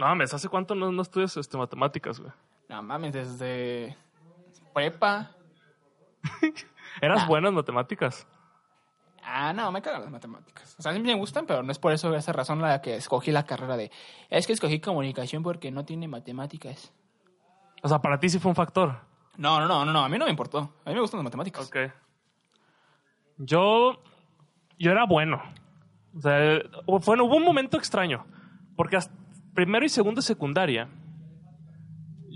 No mames, ¿hace cuánto no, no estudias este, matemáticas, güey? No mames, desde prepa. ¿Eras Nah. bueno en matemáticas? Ah, no, me cagan las matemáticas. O sea, sí me gustan, pero no es por eso esa razón la que escogí la carrera de... Es que escogí comunicación porque no tiene matemáticas. O sea, para ti sí fue un factor. No, no, no, no, no, a mí no me importó. A mí me gustan las matemáticas. Ok. Yo. Yo era bueno. O sea, fue, hubo un momento extraño. Porque hasta primero y segundo de secundaria.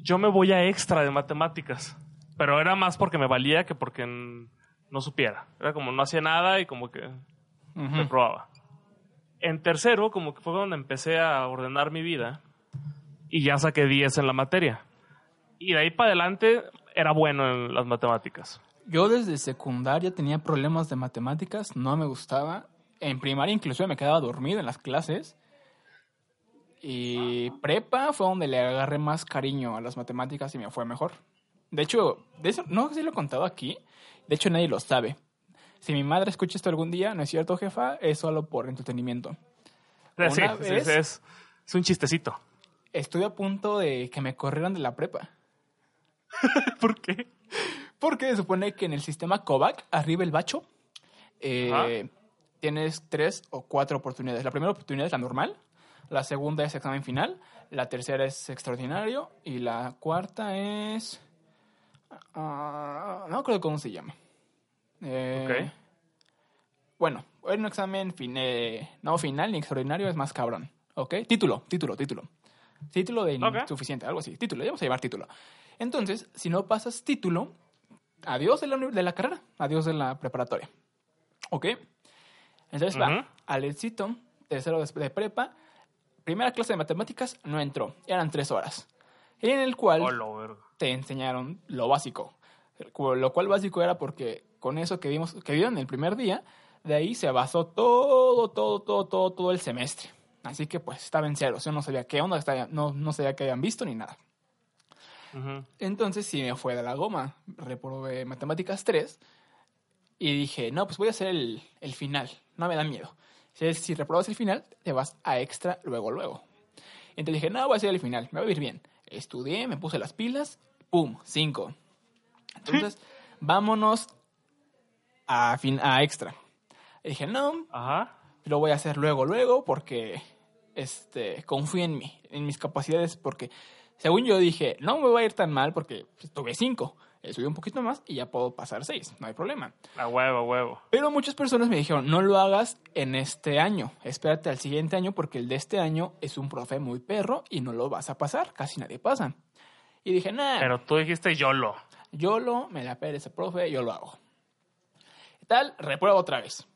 Yo me voy a extra de matemáticas. Pero era más porque me valía que porque no supiera. Era como no hacía nada y como que Ujú. reprobaba. En tercero, como que fue donde empecé a ordenar mi vida. Y ya saqué 10 en la materia. Y de ahí para adelante era bueno en las matemáticas. Yo desde secundaria tenía problemas de matemáticas, no me gustaba. En primaria inclusive me quedaba dormido en las clases. Y prepa fue donde le agarré más cariño a las matemáticas y me fue mejor. De hecho, de eso no sé si lo he contado aquí. De hecho, nadie lo sabe. Si mi madre escucha esto algún día, no es cierto, jefa, es solo por entretenimiento. Sí, sí, Una sí, vez- sí, es, es un chistecito. Estuve a punto de que me corrieran de la prepa. ¿Por qué? Porque se supone que en el sistema COVAC, arriba el bacho, eh, tienes tres o cuatro oportunidades. La primera oportunidad es la normal, la segunda es examen final, la tercera es extraordinario y la cuarta es... ah, no acuerdo cómo se llama. Eh, Ok. Bueno, un examen fin- eh, no final ni extraordinario es más cabrón. ¿Ok? Título, título, título. Título de Ok. insuficiente, algo así. Título, ya vamos a llevar título. Entonces, si no pasas título, adiós de la, de la carrera, adiós de la preparatoria. ¿Ok? Entonces va, Ujú. Alecito, tercero de, de prepa, primera clase de matemáticas, no entró. Eran tres horas. En el cual Hola, verga. te enseñaron lo básico. Lo cual básico era porque con eso que vimos, que vieron el primer día, de ahí se basó todo, todo, todo, todo, todo el semestre. Así que pues estaba en cero. Yo no sabía qué onda, no, no sabía qué habían visto ni nada. Entonces sí me fue de la goma. Reprobé matemáticas 3 y dije, no, pues voy a hacer el, el final. No me da miedo. Si reprobas el final, te vas a extra luego, luego. Entonces dije, no, voy a hacer el final, me va a ir bien. Estudié, me puse las pilas, ¡pum! cinco Entonces, vámonos a, fin, a extra. Y dije, no, lo voy a hacer luego, luego, porque este, confío en mí, en mis capacidades, porque según yo dije, no me va a ir tan mal porque pues, tuve cinco Estudio un poquito más y ya puedo pasar seis, no hay problema. A huevo, a huevo. Pero muchas personas me dijeron, no lo hagas en este año, espérate al siguiente año porque el de este año es un profe muy perro y no lo vas a pasar, casi nadie pasa. Y dije, nada. Pero tú dijiste YOLO. YOLO, me la pere ese profe, yo lo hago. Tal, reprueba otra vez.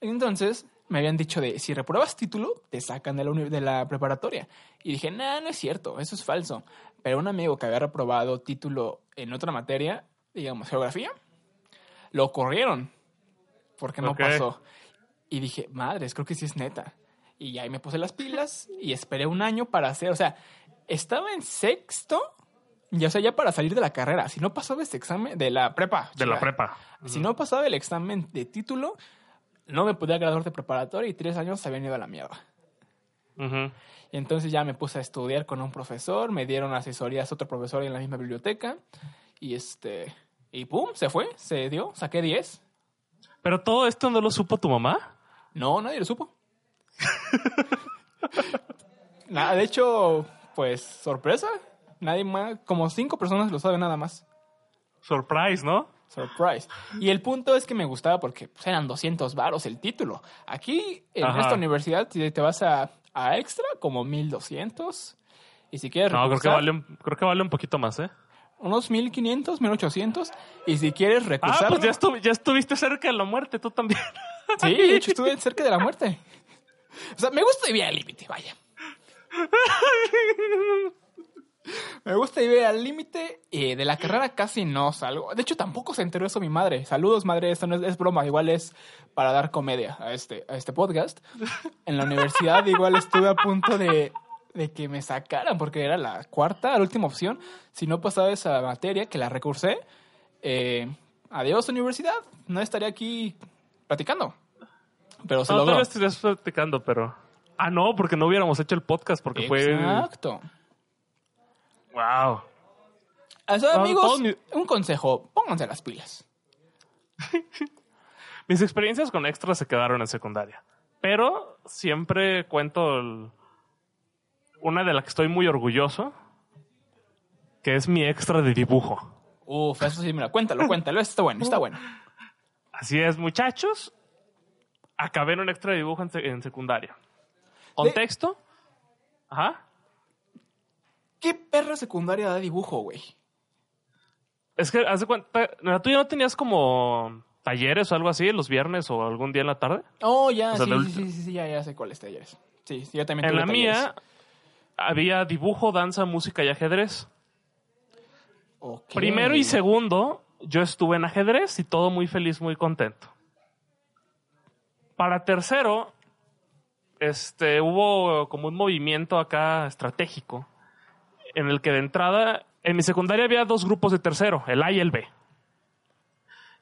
Entonces, me habían dicho de si repruebas título, te sacan de la, de la preparatoria. Y dije, no, nah, no es cierto, eso es falso. Pero un amigo que había reprobado título en otra materia, digamos, geografía, lo corrieron. Porque no pasó. Y dije, madres, creo que sí es neta. Y ahí me puse las pilas y esperé un año para hacer, o sea, estaba en sexto, ya o sea, ya para salir de la carrera. Si no pasaba este examen de la prepa. De la prepa. Si no pasaba el examen de título, no me podía graduar de preparatoria y tres años se habían ido a la mierda. Y entonces ya me puse a estudiar con un profesor, me dieron asesorías otro profesor en la misma biblioteca y este y pum, se fue, se dio, saqué 10. Pero todo esto no lo supo tu mamá. No, nadie lo supo. Nada, de hecho, pues sorpresa, nadie más, como cinco personas lo saben nada más. Surprise, ¿no? Surprise. Y el punto es que me gustaba porque pues, eran 200 varos el título. Aquí, en Ajá. esta universidad, si te vas a, a extra, como 1200. Y si quieres No, creo que, vale, un- creo que vale un poquito más, ¿eh? unos 1500, 1800. Y si quieres Ah, recursar... pues ya, estu- ya estuviste cerca de la muerte, tú también. Sí, de hecho estuve cerca de la muerte. O sea, me gusta vivir al límite, vaya. Me gusta vivir al límite y de la carrera casi no salgo. De hecho, tampoco se enteró eso mi madre. Saludos, madre. Esto no es, es broma. Igual es para dar comedia a este, a este podcast. En la universidad igual estuve a punto de, de que me sacaran porque era la cuarta, la última opción. Si no pasaba esa materia, que la recursé, eh, adiós universidad. No estaría aquí platicando. Pero se No, logró. todavía estarías platicando, pero... Ah, no, porque no hubiéramos hecho el podcast porque fue... Exacto. Wow. No, amigos, mi- un consejo. Pónganse las pilas. Mis experiencias con extras se quedaron en secundaria. Pero siempre cuento el- una de la que estoy muy orgulloso, que es mi extra de dibujo. Uf, eso sí, mira, cuéntalo, cuéntalo. Está bueno, está bueno. Así es, muchachos. Acabé en un extra de dibujo en, se- en secundaria. Contexto. Ajá. ¿Qué perra secundaria da dibujo, güey? Es que, haz de cuenta, ¿la tuya no tenías como talleres o algo así los viernes o algún día en la tarde? Oh, ya, O sea, sí, la sí, sí, sí, ya, ya sé cuál es talleres. Sí, sí, yo también En la talleres. mía había dibujo, danza, música y ajedrez. Ok. Primero y segundo, yo estuve en ajedrez y todo muy feliz, muy contento. Para tercero, este, hubo como un movimiento acá estratégico en el que de entrada, en mi secundaria había dos grupos de tercero, el A y el B.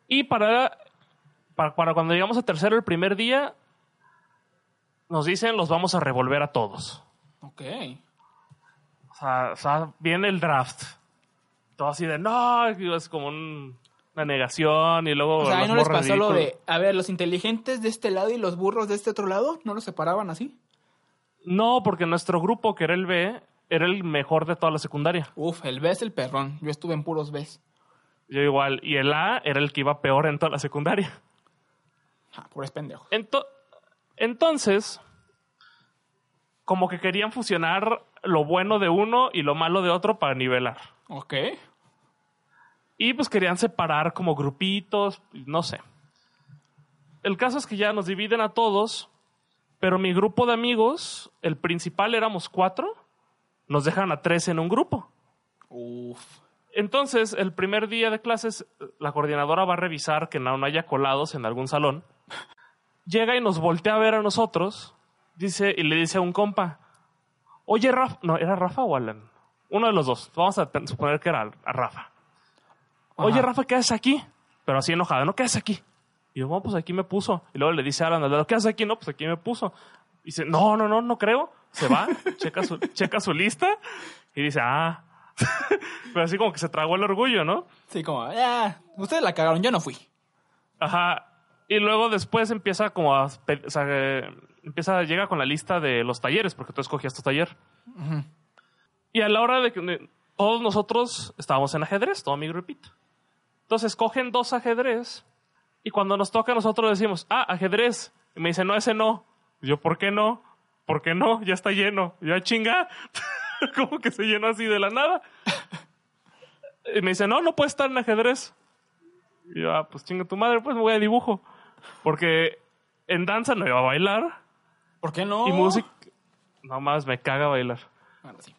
Y para, para, para cuando llegamos a tercero el primer día, nos dicen los vamos a revolver a todos. Ok. O sea, o sea, viene el draft. Todo así de, no, es como un- una negación y luego... O sea, ahí no les pasó lo de, a ver, los inteligentes de este lado y los burros de este otro lado, ¿no los separaban así? No, porque nuestro grupo, que era el B, era el mejor de toda la secundaria. Uf, el B es el perrón. Yo estuve en puros Bs. Yo igual. Y el A era el que iba peor en toda la secundaria. Ah, puros pendejos. Ento- entonces, como que querían fusionar lo bueno de uno y lo malo de otro para nivelar. Ok. Y pues querían separar como grupitos, no sé. El caso es que ya nos dividen a todos, pero mi grupo de amigos, el principal éramos cuatro, nos dejan a tres en un grupo. Uf. Entonces, el primer día de clases, la coordinadora va a revisar que no no haya colados en algún salón. Llega y nos voltea a ver a nosotros, dice, y le dice a un compa, oye, Rafa, no, ¿era Rafa o Alan? Uno de los dos, vamos a suponer que era a Rafa. Oye, Ajá. Rafa, ¿qué haces aquí? Pero así enojado, ¿no? ¿Qué haces aquí? Y yo, bueno, pues aquí me puso. Y luego le dice a Alan, "¿Lo ¿qué haces aquí? No, pues aquí me puso. Y dice, no, no, no, no creo. Se va, checa, su, checa su lista y dice, ah. Pero así como que se tragó el orgullo, ¿no? Sí, como, ya, ustedes la cagaron, yo no fui. Ajá. Y luego después empieza como a... O sea, empieza, llega con la lista de los talleres, porque tú escogías tu taller. Y a la hora de que todos nosotros estábamos en ajedrez, todo mi grupito. Entonces cogen dos ajedrez y cuando nos toca a nosotros decimos, ah, ajedrez. Y me dicen, no, ese no. Y yo, ¿por qué no? ¿Por qué no? Ya está lleno. Yo, "Ah, chinga. como que se llenó así de la nada. Y me dice, no, no puede estar en ajedrez. Y yo, ah, pues chinga tu madre, pues me voy a dibujo. Porque en danza no iba a bailar. ¿Por qué no? Y música. No más, me caga bailar. Bueno, sí.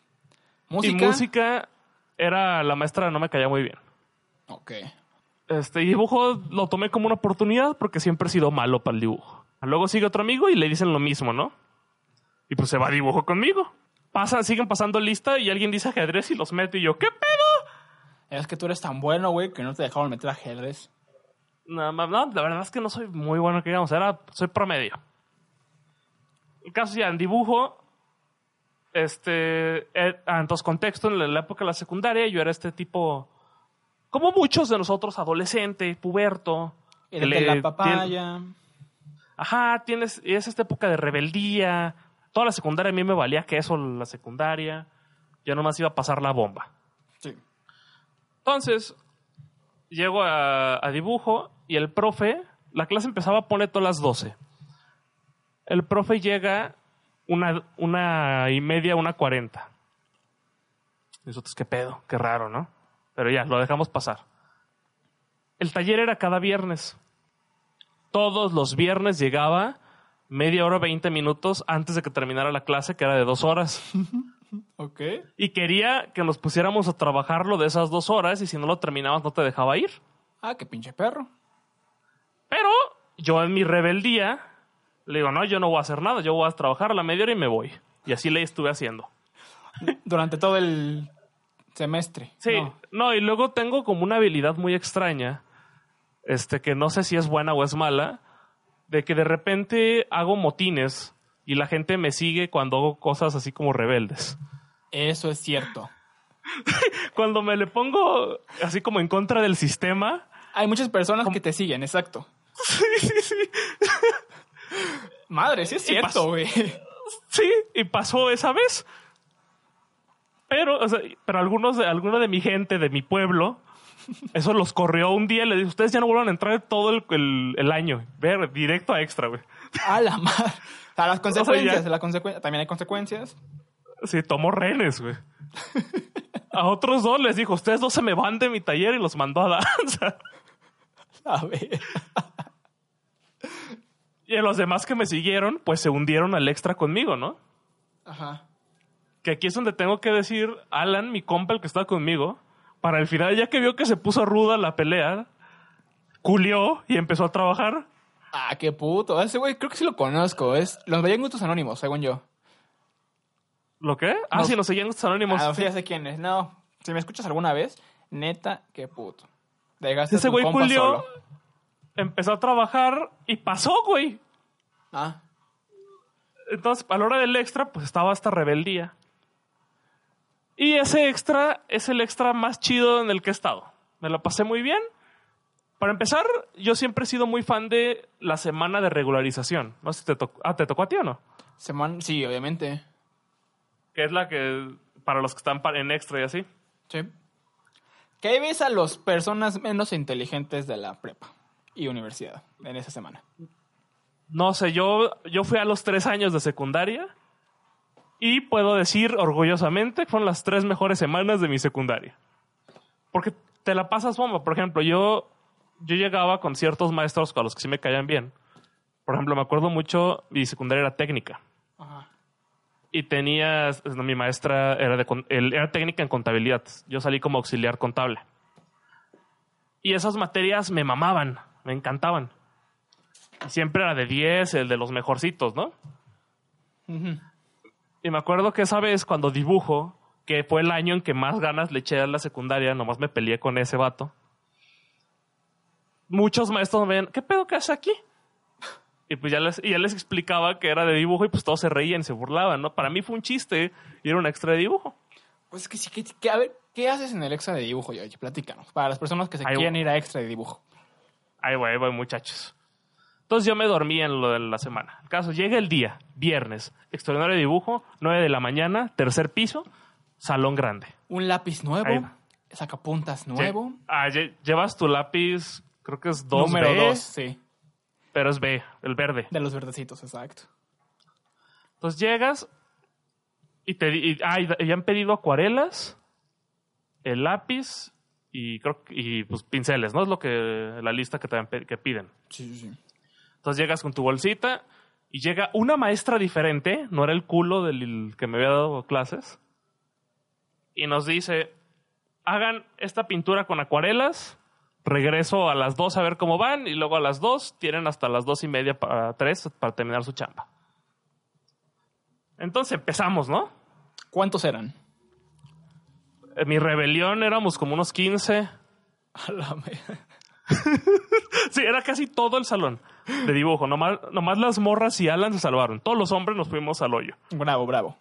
Y Música. música era la maestra, no me caía muy bien. Ok. Este y dibujo lo tomé como una oportunidad porque siempre he sido malo para el dibujo. Luego sigue otro amigo y le dicen lo mismo, ¿no? Y pues se va a dibujo conmigo. Pasan, siguen pasando lista y alguien dice ajedrez y los mete y yo, ¿qué pedo? Es que tú eres tan bueno, güey, que no te dejaron meter ajedrez. No, no, no, la verdad es que no soy muy bueno que digamos, era, soy promedio. El caso ya en dibujo, este, eh, ah, entonces contexto, en la, época de la secundaria yo era este tipo, como muchos de nosotros, adolescente, puberto. El de le la tiene- papaya. ajá, tienes, es esta época de rebeldía. Toda la secundaria a mí me valía que eso, la secundaria. Yo nomás iba a pasar la bomba. Sí. Entonces, llego a, a dibujo y el profe, la clase empezaba a poner todas las 12. El profe llega una, una y media, una cuarenta. Nosotros, qué pedo, qué raro, ¿no? Pero ya, lo dejamos pasar. El taller era cada viernes. Todos los viernes llegaba media hora, 20 minutos antes de que terminara la clase, que era de dos horas. Ok. Y quería que nos pusiéramos a trabajarlo de esas dos horas y si no lo terminabas no te dejaba ir. Ah, qué pinche perro. Pero yo en mi rebeldía le digo, no, yo no voy a hacer nada, yo voy a trabajar a la media hora y me voy. Y así le estuve haciendo. Durante todo el semestre. Sí, No. no. y luego tengo como una habilidad muy extraña, este, que no sé si es buena o es mala, de que de repente hago motines y la gente me sigue cuando hago cosas así como rebeldes. Eso es cierto. Cuando me le pongo así como en contra del sistema, Hay muchas personas que te siguen, exacto. Madre, sí es Y pasó. cierto, güey. sí, y pasó esa vez. Pero, o sea, pero algunos de, alguno de mi gente, de mi pueblo, eso los corrió un día y le dijo, ustedes ya no vuelvan a entrar todo el, el- el año. Ver, directo a extra, güey. A la madre. O sea, las consecuencias, la consecu- también hay consecuencias. Sí, tomó rehenes, güey. A otros dos les dijo, ustedes dos se me van de mi taller y los mandó a danza. A ver. Y a los demás que me siguieron, pues se hundieron al extra conmigo, ¿no? Ajá. Que aquí es donde tengo que decir, Alan, mi compa, el que estaba conmigo, para el final, ya que vio que se puso ruda la pelea, culió y empezó a trabajar. Ah, qué puto. Ese güey creo que sí lo conozco. Es los veía en Gustos Anónimos, según yo. ¿Lo qué? Ah, No. sí, los anónimos. Ah, sí, ya sé quién es. No, si me escuchas alguna vez, neta, qué puto. Dejaste Ese güey culió, solo. empezó a trabajar y pasó, güey. Ah, Entonces, a la hora del extra, pues estaba esta rebeldía. Y ese extra es el extra más chido en el que he estado. Me lo pasé muy bien. Para empezar, yo siempre he sido muy fan de la semana de regularización. No sé si te tocó. Ah, ¿te tocó a ti o no? semana, sí, obviamente. Que es la que, para los que están en extra y así. Sí. Que ahí ves a las personas menos inteligentes de la prepa y universidad en esa semana. No sé, yo, yo fui a los tres años de secundaria y puedo decir orgullosamente que fueron las tres mejores semanas de mi secundaria. Porque te la pasas bomba. Por ejemplo, yo, yo llegaba con ciertos maestros con los que sí me caían bien. Por ejemplo, me acuerdo mucho, mi secundaria era técnica. Ajá. Y tenía, no, mi maestra era, de, era técnica en contabilidad. Yo salí como auxiliar contable. Y esas materias me mamaban, me encantaban. Y siempre era de 10, el de los mejorcitos, ¿no? Ujú. Y me acuerdo que esa vez cuando dibujo, que fue el año en que más ganas le eché a la secundaria, nomás me peleé con ese vato. Muchos maestros me ven, ¿qué pedo que hace aquí? Y pues ya les, y ya les explicaba que era de dibujo y pues todos se reían, se burlaban, ¿no? Para mí fue un chiste y era un extra de dibujo. Pues es que sí, que, que- a ver, ¿qué haces en el extra de dibujo, Yoyi? Platícanos. Para las personas que se Ahí- quieren ir a extra de dibujo. Ahí voy, ahí voy, muchachos. Entonces yo me dormí en lo de la semana. El caso, llega el día, viernes, extraordinario dibujo, 9 de la mañana, tercer piso, salón grande. Un lápiz nuevo, sacapuntas nuevo. Lle- ah, lle- llevas tu lápiz, creo que es 2B, Número dos, sí. pero es B, el verde. De los verdecitos, exacto. Entonces llegas y te y, ah, y ya han pedido acuarelas, el lápiz y creo y pues pinceles, ¿no? Es lo que la lista que te que piden. Sí, sí, sí. Entonces llegas con tu bolsita y llega una maestra diferente, no era el culo del que me había dado clases, y nos dice, hagan esta pintura con acuarelas, regreso a las dos a ver cómo van, y luego a las dos tienen hasta las dos y media para tres para terminar su chamba. Entonces empezamos, ¿no? ¿Cuántos eran? En mi rebelión éramos como unos 15. A la Sí, era casi todo el salón de dibujo. Nomás, nomás las morras y Alan se salvaron. Todos los hombres nos fuimos al hoyo. Bravo, bravo.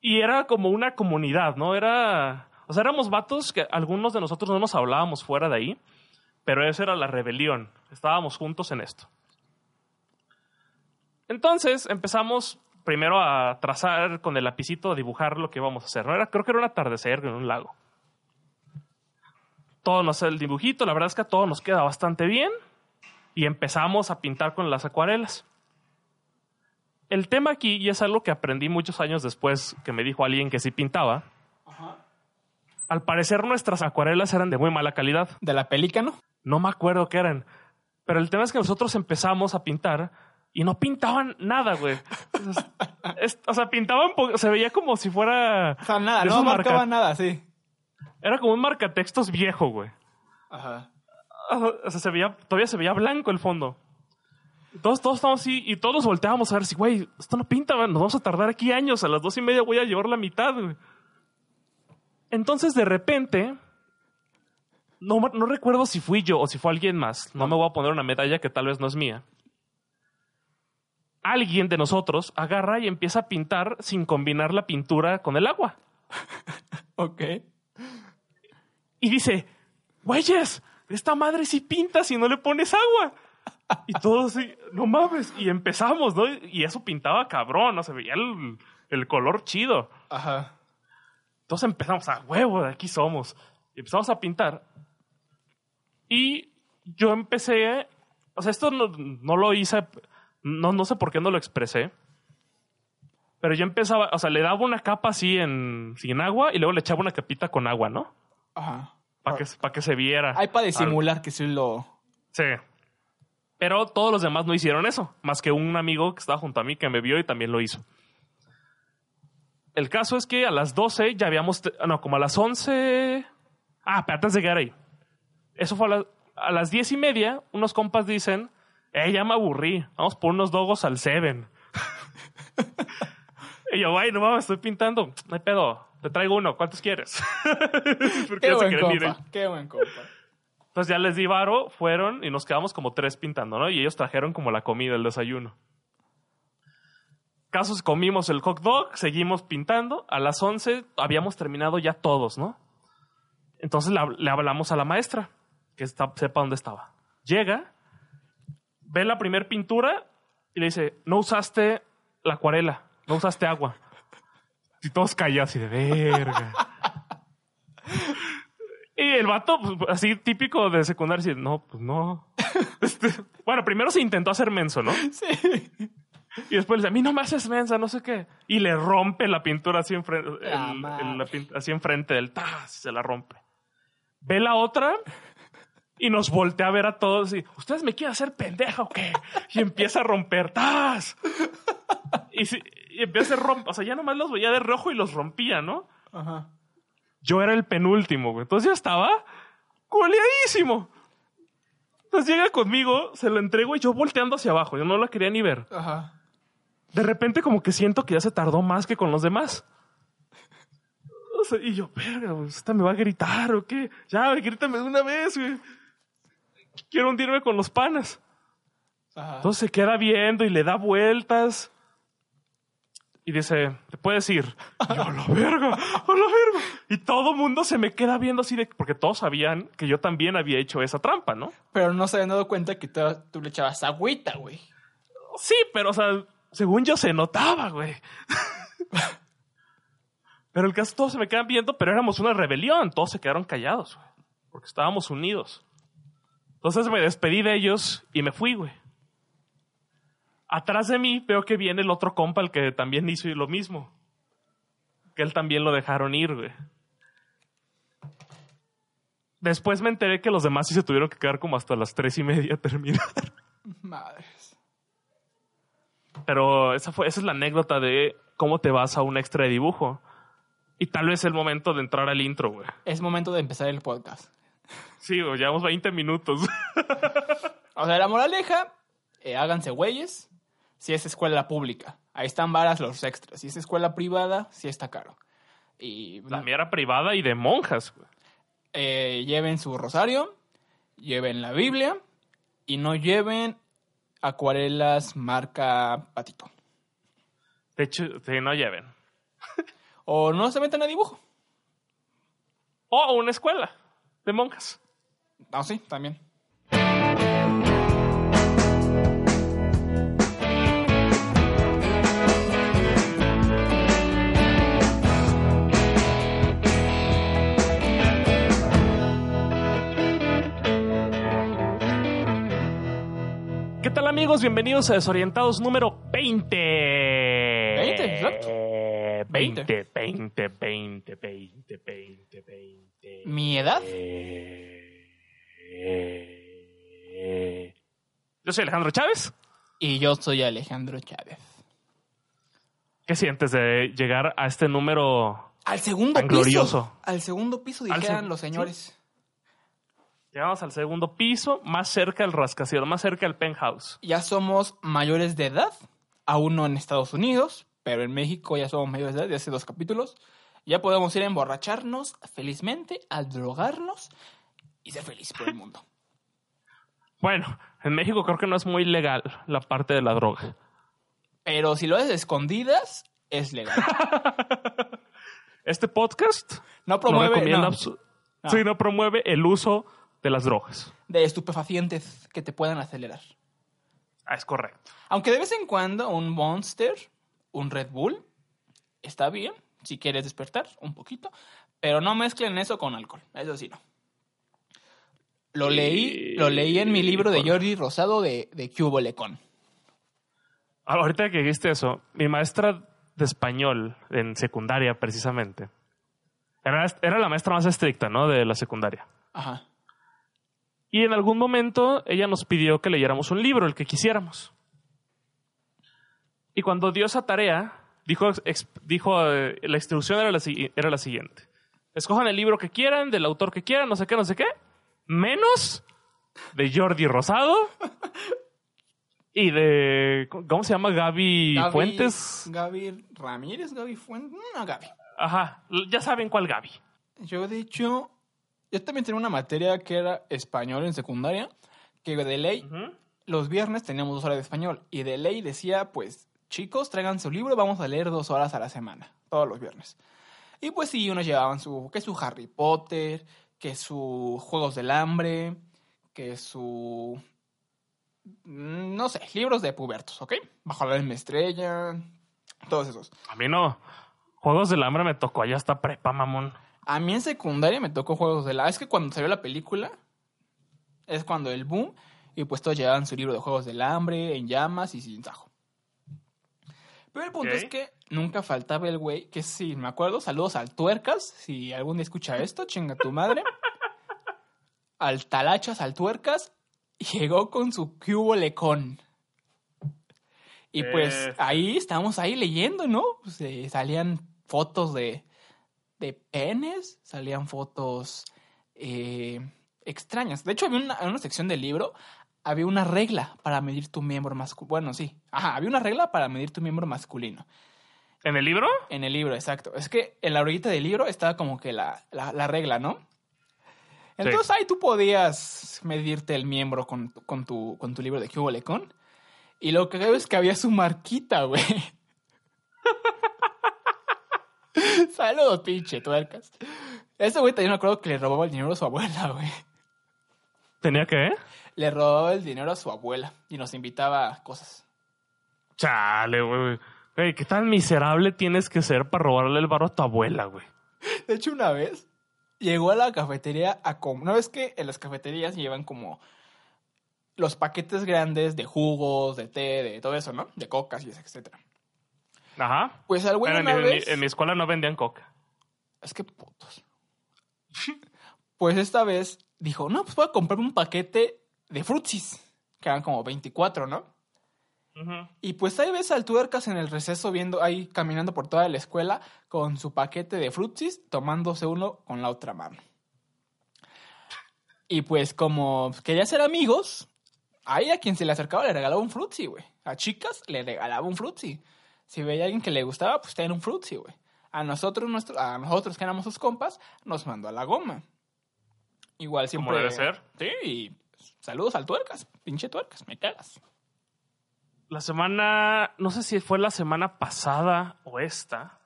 Y era como una comunidad, ¿no? Era. O sea, éramos vatos que algunos de nosotros no nos hablábamos fuera de ahí, pero esa era la rebelión. Estábamos juntos en esto. Entonces empezamos primero a trazar con el lapicito, a dibujar lo que íbamos a hacer. ¿no? Era, creo que era un atardecer en un lago. Todo nos el dibujito, la verdad es que a todos nos queda bastante bien. Y empezamos a pintar con las acuarelas. El tema aquí, y es algo que aprendí muchos años después que me dijo alguien que sí pintaba, al parecer nuestras acuarelas eran de muy mala calidad. ¿De la pelícano? No me acuerdo qué eran. Pero el tema es que nosotros empezamos a pintar y no pintaban nada, güey. Es- o sea, pintaban, se veía como si fuera... O sea, nada, no marcaba marca- nada, sí. Era como un marcatextos viejo, güey. Ajá. O sea, se veía, todavía se veía blanco el fondo. Todos, todos estábamos así y todos volteábamos a ver si, güey, esto no pinta, güey, nos vamos a tardar aquí años, a las dos y media voy a llevar la mitad, güey. Entonces, de repente, no, no recuerdo si fui yo o si fue alguien más. No me voy a poner una medalla que tal vez no es mía. Alguien de nosotros agarra y empieza a pintar sin combinar la pintura con el agua. Ok. Y dice, güeyes, esta madre sí pinta si no le pones agua. Y todos así, no mames. Y empezamos, ¿no? Y eso pintaba cabrón, ¿no? Se veía el, el color chido. Ajá. Entonces empezamos a huevo, de aquí somos. Y empezamos a pintar. Y yo empecé, o sea, esto no, no lo hice, no, no sé por qué no lo expresé. Pero yo empezaba, o sea, le daba una capa así en, sin agua y luego le echaba una capita con agua, ¿no? Ajá. Para que, que se viera. Hay para disimular que sí lo... Sí. Pero todos los demás no hicieron eso, más que un amigo que estaba junto a mí que me vio y también lo hizo. El caso es que a las 12 ya habíamos, no, como a las 11... Ah, pero antes de llegar ahí. Eso fue a, la- a las 10 y media, unos compas dicen, eh, ya me aburrí, vamos por unos dogos al Seven. y yo, güey, no mames, estoy pintando. No hay pedo, te traigo uno, ¿cuántos quieres? Porque Qué buen ir, compa. Qué buen compa. entonces ya les di varo, fueron y nos quedamos como tres pintando, ¿no? Y ellos trajeron como la comida, el desayuno. Casos, comimos el hot dog, seguimos pintando. A las 11 habíamos terminado ya todos, ¿no? Entonces le, hab- le hablamos a la maestra, que está- sepa dónde estaba. Llega, ve la primer pintura y le dice, no usaste la acuarela, no usaste agua. Y todos callados y de verga. Y el vato, pues, así típico de secundaria, no, pues no. Este, bueno, primero se intentó hacer menso, ¿no? Sí. Y después le dice, a mí no me haces mensa, no sé qué. Y le rompe la pintura así enfrente, Ah, el- madre. el- la así enfrente del tas, se la rompe. Ve la otra y nos voltea a ver a todos y, ¿ustedes me quieren hacer pendeja o qué? Y empieza a romper tas. Y, si- y empieza a romper, o sea, ya nomás los veía de rojo y los rompía, ¿no? Ajá. Yo era el penúltimo, güey. Entonces yo estaba coleadísimo. Entonces llega conmigo, se lo entrego y yo volteando hacia abajo. Yo no la quería ni ver. Ajá. De repente como que siento que ya se tardó más que con los demás. O sea, y yo, verga, güey, esta me va a gritar o qué. Ya, grítame de una vez, güey. Quiero hundirme con los panas. Ajá. Entonces se queda viendo y le da vueltas. Y dice, ¿te puedes ir? Y yo, a la verga, a la verga. Y todo mundo se me queda viendo así de... Porque todos sabían que yo también había hecho esa trampa, ¿no? Pero no se habían dado cuenta que tú, tú le echabas agüita, güey. Sí, pero, o sea, según yo se notaba, güey. pero el caso, todos se me quedan viendo, pero éramos una rebelión. Todos se quedaron callados, güey. Porque estábamos unidos. Entonces me despedí de ellos y me fui, güey. Atrás de mí veo que viene el otro compa, el que también hizo lo mismo. Que él también lo dejaron ir, güey. Después me enteré que los demás sí se tuvieron que quedar como hasta las tres y media a terminar. Madres. Pero esa, fue, esa es la anécdota de cómo te vas a un extra de dibujo. Y tal vez el momento de entrar al intro, güey. Es momento de empezar el podcast. Sí, güey, llevamos 20 minutos. O sea, la moraleja, eh, háganse güeyes si es escuela pública. Ahí están varas los extras. Si es escuela privada, sí está caro. Y La mía era privada y de monjas, eh, lleven su rosario, lleven la Biblia y no lleven acuarelas marca patito. De hecho, sí, no lleven. O no se metan a dibujo. O una escuela de monjas. No, sí, también. ¿Qué tal, amigos? Bienvenidos a Desorientados número 20. 20, exacto. 20, 20, 20, 20, 20, 20. ¿Mi edad? Yo soy Alejandro Chávez. Y yo soy Alejandro Chávez. ¿Qué sientes de llegar a este número? Al segundo Tan piso. glorioso. Al segundo piso, dijeran seg- los señores. Llegamos al segundo piso, más cerca del rascacielos, más cerca del penthouse. Ya somos mayores de edad. Aún no en Estados Unidos, pero en México ya somos mayores de edad, de hace dos capítulos. Ya podemos ir a emborracharnos felizmente, a drogarnos y ser feliz por el mundo. Bueno, en México creo que no es muy legal la parte de la droga. Pero si lo haces escondidas, es legal. Este podcast No promueve No. sí, no promueve el uso de las drogas. de estupefacientes que te puedan acelerar. Ah, es correcto. Aunque de vez en cuando un Monster, un Red Bull, está bien si quieres despertar un poquito, pero no mezclen eso con alcohol. Eso sí, no. Lo leí, lo leí en mi libro de. Jordi Rosado de, de Cubo Lecón. Ah, Ahorita que dijiste eso, mi maestra de español en secundaria, precisamente, era, era la maestra más estricta, ¿no? De la secundaria. Ajá. Y en algún momento ella nos pidió que leyéramos un libro, el que quisiéramos. Y cuando dio esa tarea, dijo, ex- dijo eh, la instrucción era la, era la siguiente. Escojan el libro que quieran, del autor que quieran, no sé qué, no sé qué, menos de Jordi Rosado y de, ¿cómo se llama? Gaby, Gaby- Fuentes. Gaby Ramírez, Gaby Fuentes. No, Gaby. Ajá, ya saben cuál Gaby. Yo, de hecho, yo también tenía una materia que era español en secundaria, que de ley los viernes teníamos dos horas de español y de ley decía, pues, chicos, traigan su libro, vamos a leer dos horas a la semana, todos los viernes. Y pues sí, unos llevaban su, que su Harry Potter, que su Juegos del Hambre, que su, mm, no sé, libros de pubertos, ¿ok? Bajo la misma estrella, todos esos. A mí no. Juegos del hambre me tocó allá hasta prepa, mamón. A mí en secundaria me tocó Juegos del Hambre. Es que cuando salió la película, es cuando el boom, y pues todos llevaban su libro de Juegos del Hambre, en llamas y sin tajo. Pero el punto es que nunca faltaba el güey, que sí, me acuerdo, saludos al Tuercas, si algún día escucha esto, chinga tu madre. al Talachas, al Tuercas, llegó con su cubo lecón. Y pues Eh. ahí estábamos ahí leyendo, ¿no? Pues, eh, salían fotos de, de penes, salían fotos eh, extrañas. De hecho, había una, en una sección del libro, había una regla para medir tu miembro masculino. Bueno, sí. Ajá, había una regla para medir tu miembro masculino. ¿En el libro? En el libro, exacto. Es que en la orillita del libro estaba como que la, la, la regla, ¿no? Entonces ahí tú podías medirte el miembro con, tu- con, tu, con tu libro de Cubo Lecón. Y lo que veo es que había su marquita, güey. Saludos, pinche tuercas. Ese güey también me acuerdo que le robaba el dinero a su abuela, güey. ¿Tenía que? Le robaba el dinero a su abuela y nos invitaba a cosas. Chale, güey. Güey, ¿qué tan miserable tienes que ser para robarle el barro a tu abuela, güey? De hecho, una vez llegó a la cafetería a comer. ¿No ves que en las cafeterías llevan como los paquetes grandes de jugos, de té, de todo eso, ¿no? De cocas y etcétera. Ajá. Pues al güey en, en mi, vez... en mi escuela no vendían coca. Es que putos. Pues esta vez dijo, no, pues voy a comprarme un paquete de frutsis. Que eran como 24, ¿no? Y pues ahí ves al tuercas en el receso viendo ahí caminando por toda la escuela con su paquete de frutsis, tomándose uno con la otra mano. Y pues como quería ser amigos, ahí a quien se le acercaba le regalaba un frutzi, güey. A chicas le regalaba un frutzi. Si veía a alguien que le gustaba, pues tenía un frutzi, güey. A nosotros, nuestro, a nosotros que éramos sus compas, nos mandó a la goma. Igual siempre... Como debe ser. Sí, y saludos al tuercas. Pinche tuercas, me cagas. La semana, no sé si fue la semana pasada o esta.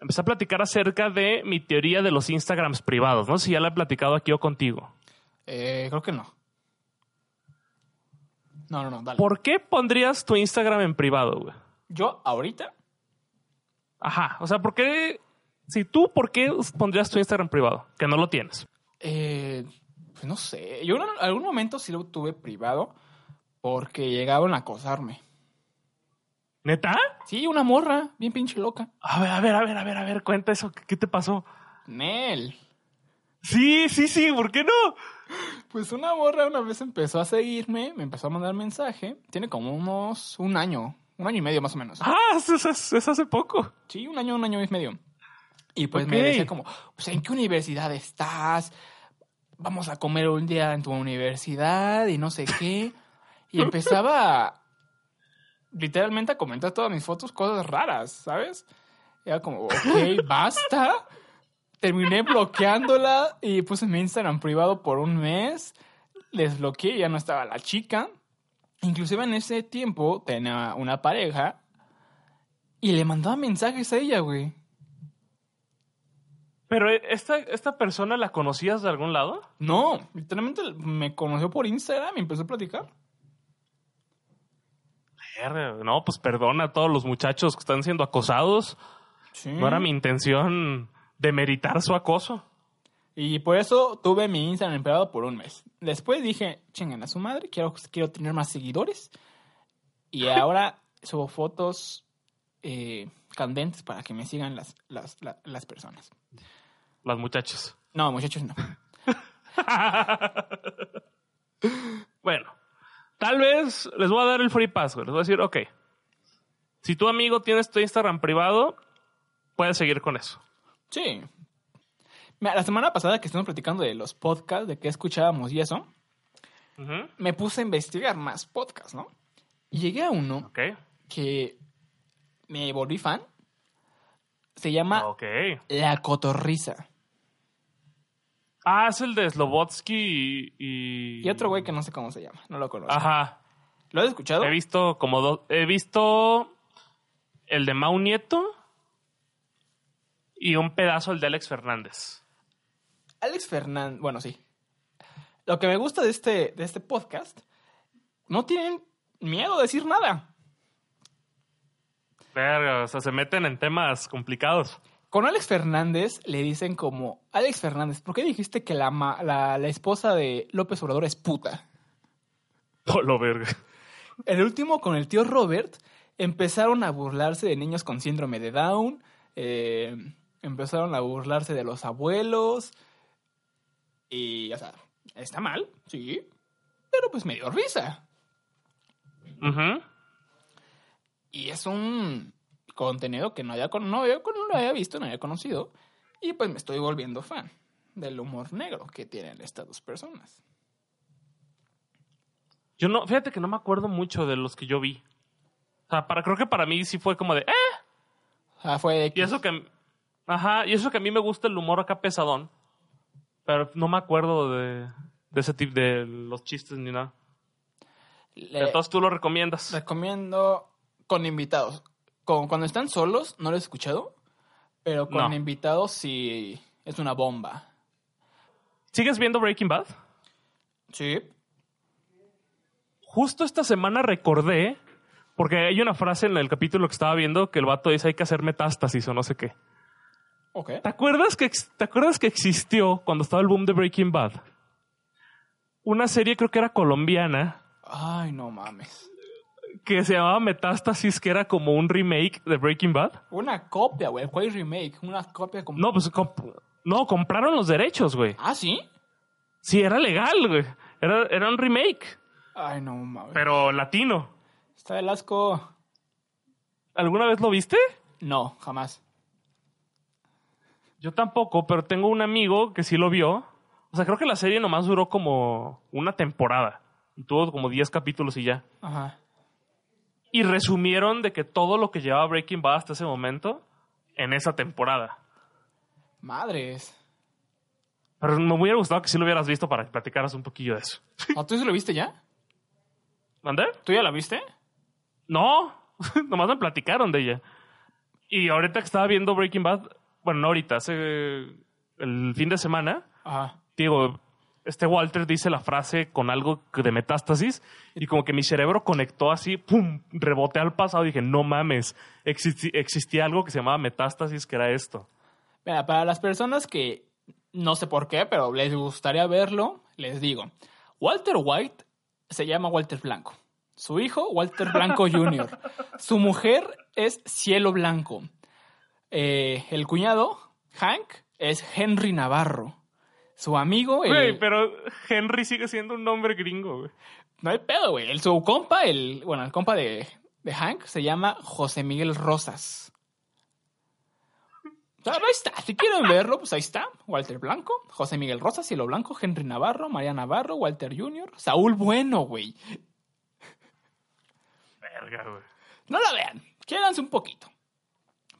Empecé a platicar acerca de mi teoría de los Instagrams privados. No sé si ya la he platicado aquí o contigo. Eh, creo que no. No, no, no, dale. ¿Por qué pondrías tu Instagram en privado, güey? Yo ahorita, Ajá. O sea, ¿por qué? Si tú, ¿por qué pondrías tu Instagram privado? Que no lo tienes. eh, pues no sé. Yo en algún momento sí lo tuve privado porque llegaban a acosarme. ¿Neta? Sí, una morra, bien pinche loca. A ver, a ver, a ver, a ver, a ver, cuenta eso. ¿Qué qué te pasó? Nel. Sí, sí, sí, ¿por qué no? Pues una morra una vez empezó a seguirme, me empezó a mandar mensaje. Tiene como unos un año, un año y medio más o menos. Ah, es, es- hace poco. Sí, un año, un año y medio. Y pues me Ok. decía como, pues, ¿en qué universidad estás? Vamos a comer un día en tu universidad y no sé qué. Y empezaba literalmente a comentar todas mis fotos cosas raras, ¿sabes? Era como, ok, basta. Terminé bloqueándola y puse mi Instagram privado por un mes. Desbloqueé, ya no estaba la chica. Inclusive en ese tiempo tenía una pareja y le mandaba mensajes a ella, güey. Pero eh, esta, esta persona la conocías de algún lado? No, literalmente me conoció por Instagram y empezó a platicar. No, pues perdona a todos los muchachos que están siendo acosados. Sí. No era mi intención demeritar su acoso. Y por eso tuve mi Instagram privado por un mes. Después dije, chingan a su madre, quiero, quiero tener más seguidores. Y ahora subo fotos eh, candentes para que me sigan las, las, la- las personas. Las muchachas. No, muchachos, no. Bueno, tal vez les voy a dar el free pass, güey. Les voy a decir, ok. Si tu amigo tienes tu Instagram privado, puedes seguir con eso. Sí. Mira, la semana pasada que estuvimos platicando de los podcasts, de qué escuchábamos y eso, me puse a investigar más podcasts, ¿no? Y llegué a uno que me volví fan. Se llama. La Cotorriza. Ah, es el de Slobotsky y... y- Y otro güey que no sé cómo se llama, no lo conozco. Ajá. ¿Lo has escuchado? He visto como dos... He visto el de Mau Nieto y un pedazo el de Alex Fernández. Alex Fernández, bueno, sí. Lo que me gusta de este, de este podcast, no tienen miedo a decir nada. Verga, o sea, se meten en temas complicados. Con Alex Fernández le dicen como, Alex Fernández, ¿por qué dijiste que la, ma- la, la esposa de López Obrador es puta? Oh, lo verga. El último con el tío Robert empezaron a burlarse de niños con síndrome de Down, eh, empezaron a burlarse de los abuelos y, o sea, está mal, sí, pero pues me dio risa. Ujú. Y es un contenido que no había, con- no, había, no había visto, no había conocido. Y pues me estoy volviendo fan del humor negro que tienen estas dos personas. Yo no, fíjate que no me acuerdo mucho de los que yo vi. O sea, para, creo que para mí sí fue como de, ¡eh! Sea, fue Y eso que, ajá, y eso que a mí me gusta el humor acá pesadón. Pero no me acuerdo de, de ese tipo de los chistes ni nada. le- Entonces tú lo recomiendas. recomiendo con invitados. Con, cuando están solos, no lo he escuchado. Pero con No. invitados sí es una bomba. ¿Sigues viendo Breaking Bad? Sí. Justo esta semana recordé, porque hay una frase en el capítulo que estaba viendo que el vato dice hay que hacer metástasis o no sé qué. Ok. ¿Te acuerdas que, ¿Te acuerdas que existió cuando estaba el boom de Breaking Bad? Una serie creo que era colombiana Ay, no mames. que se llamaba Metástasis, que era como un remake de Breaking Bad. Una copia, güey. ¿Cuál remake? Una copia como... No, pues comp- no, compraron los derechos, güey. ¿Ah, sí? Sí, era legal, güey. Era, era un remake, Ay, no mames. pero latino. Está el asco. ¿Alguna vez lo viste? No, jamás. Yo tampoco, pero tengo un amigo que sí lo vio. O sea, creo que la serie nomás duró como una temporada. Y tuvo como 10 capítulos y ya. Ajá. Y resumieron de que todo lo que llevaba Breaking Bad hasta ese momento en esa temporada. Madres. Pero me hubiera gustado que sí lo hubieras visto para que platicaras un poquillo de eso. ¿O tú sí lo viste ya? ¿Mandé? ¿Tú ya la viste? No, nomás me platicaron de ella. Y ahorita que estaba viendo Breaking Bad, bueno, no ahorita, hace el fin de semana, Ajá. digo, este Walter dice la frase con algo de metástasis y como que mi cerebro conectó así, pum, reboté al pasado y dije, no mames, existi- existía algo que se llamaba metástasis, que era esto. Mira, para las personas que no sé por qué, pero les gustaría verlo, les digo. Walter White se llama Walter Blanco. Su hijo, Walter Blanco Jr. Su mujer es Cielo Blanco. Eh, el cuñado, Hank, es Henry Navarro. Su amigo, el... Güey, pero Henry sigue siendo un nombre gringo, güey. No hay pedo, güey. El, su compa, el, bueno, el compa de, de Hank se llama José Miguel Rosas. Ahí está. Si quieren verlo, pues ahí está. Walter Blanco, José Miguel Rosas, Cielo Blanco, Henry Navarro, María Navarro, Walter Jr., Saúl Bueno, güey. Verga, güey. No la vean. Quédanse un poquito.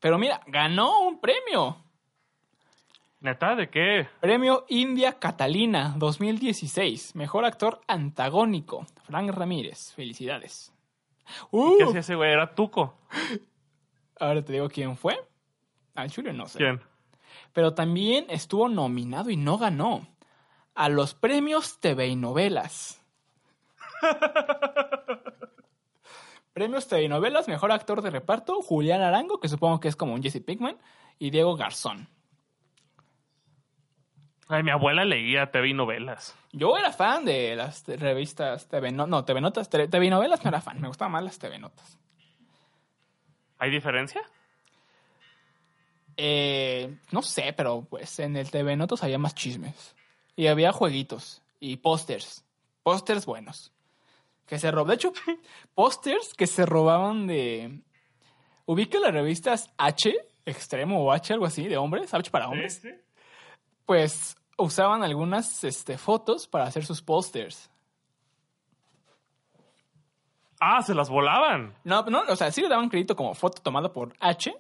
Pero mira, ganó un premio. ¿Neta? ¿De qué? Premio India Catalina 2016. Mejor actor antagónico. Frank Ramírez. Felicidades. Uh, ¿Qué hacía ese güey? Era Tuco. ahora te digo quién fue. Al no sé. ¿Quién? Pero también estuvo nominado y no ganó. A los premios TV y novelas. premios TV y novelas, mejor actor de reparto, Julián Arango, que supongo que es como un Jesse Pinkman, y Diego Garzón. Ay, mi abuela leía TV y novelas. Yo era fan de las revistas TV, no, no, TV Notas, TV novelas no era fan, me gustaban más las TV Notas. ¿Hay diferencia? Eh, no sé, pero pues en el TV Notas había más chismes. Y había jueguitos y pósters. Pósters buenos. Que se robaban. De hecho, pósters que se robaban de. Ubica las revistas H, extremo o H, algo así, de hombres, H para hombres. Sí, sí. Pues usaban algunas este, fotos para hacer sus pósters. Ah, se las volaban. No, no, o sea, sí le daban crédito como foto tomada por H,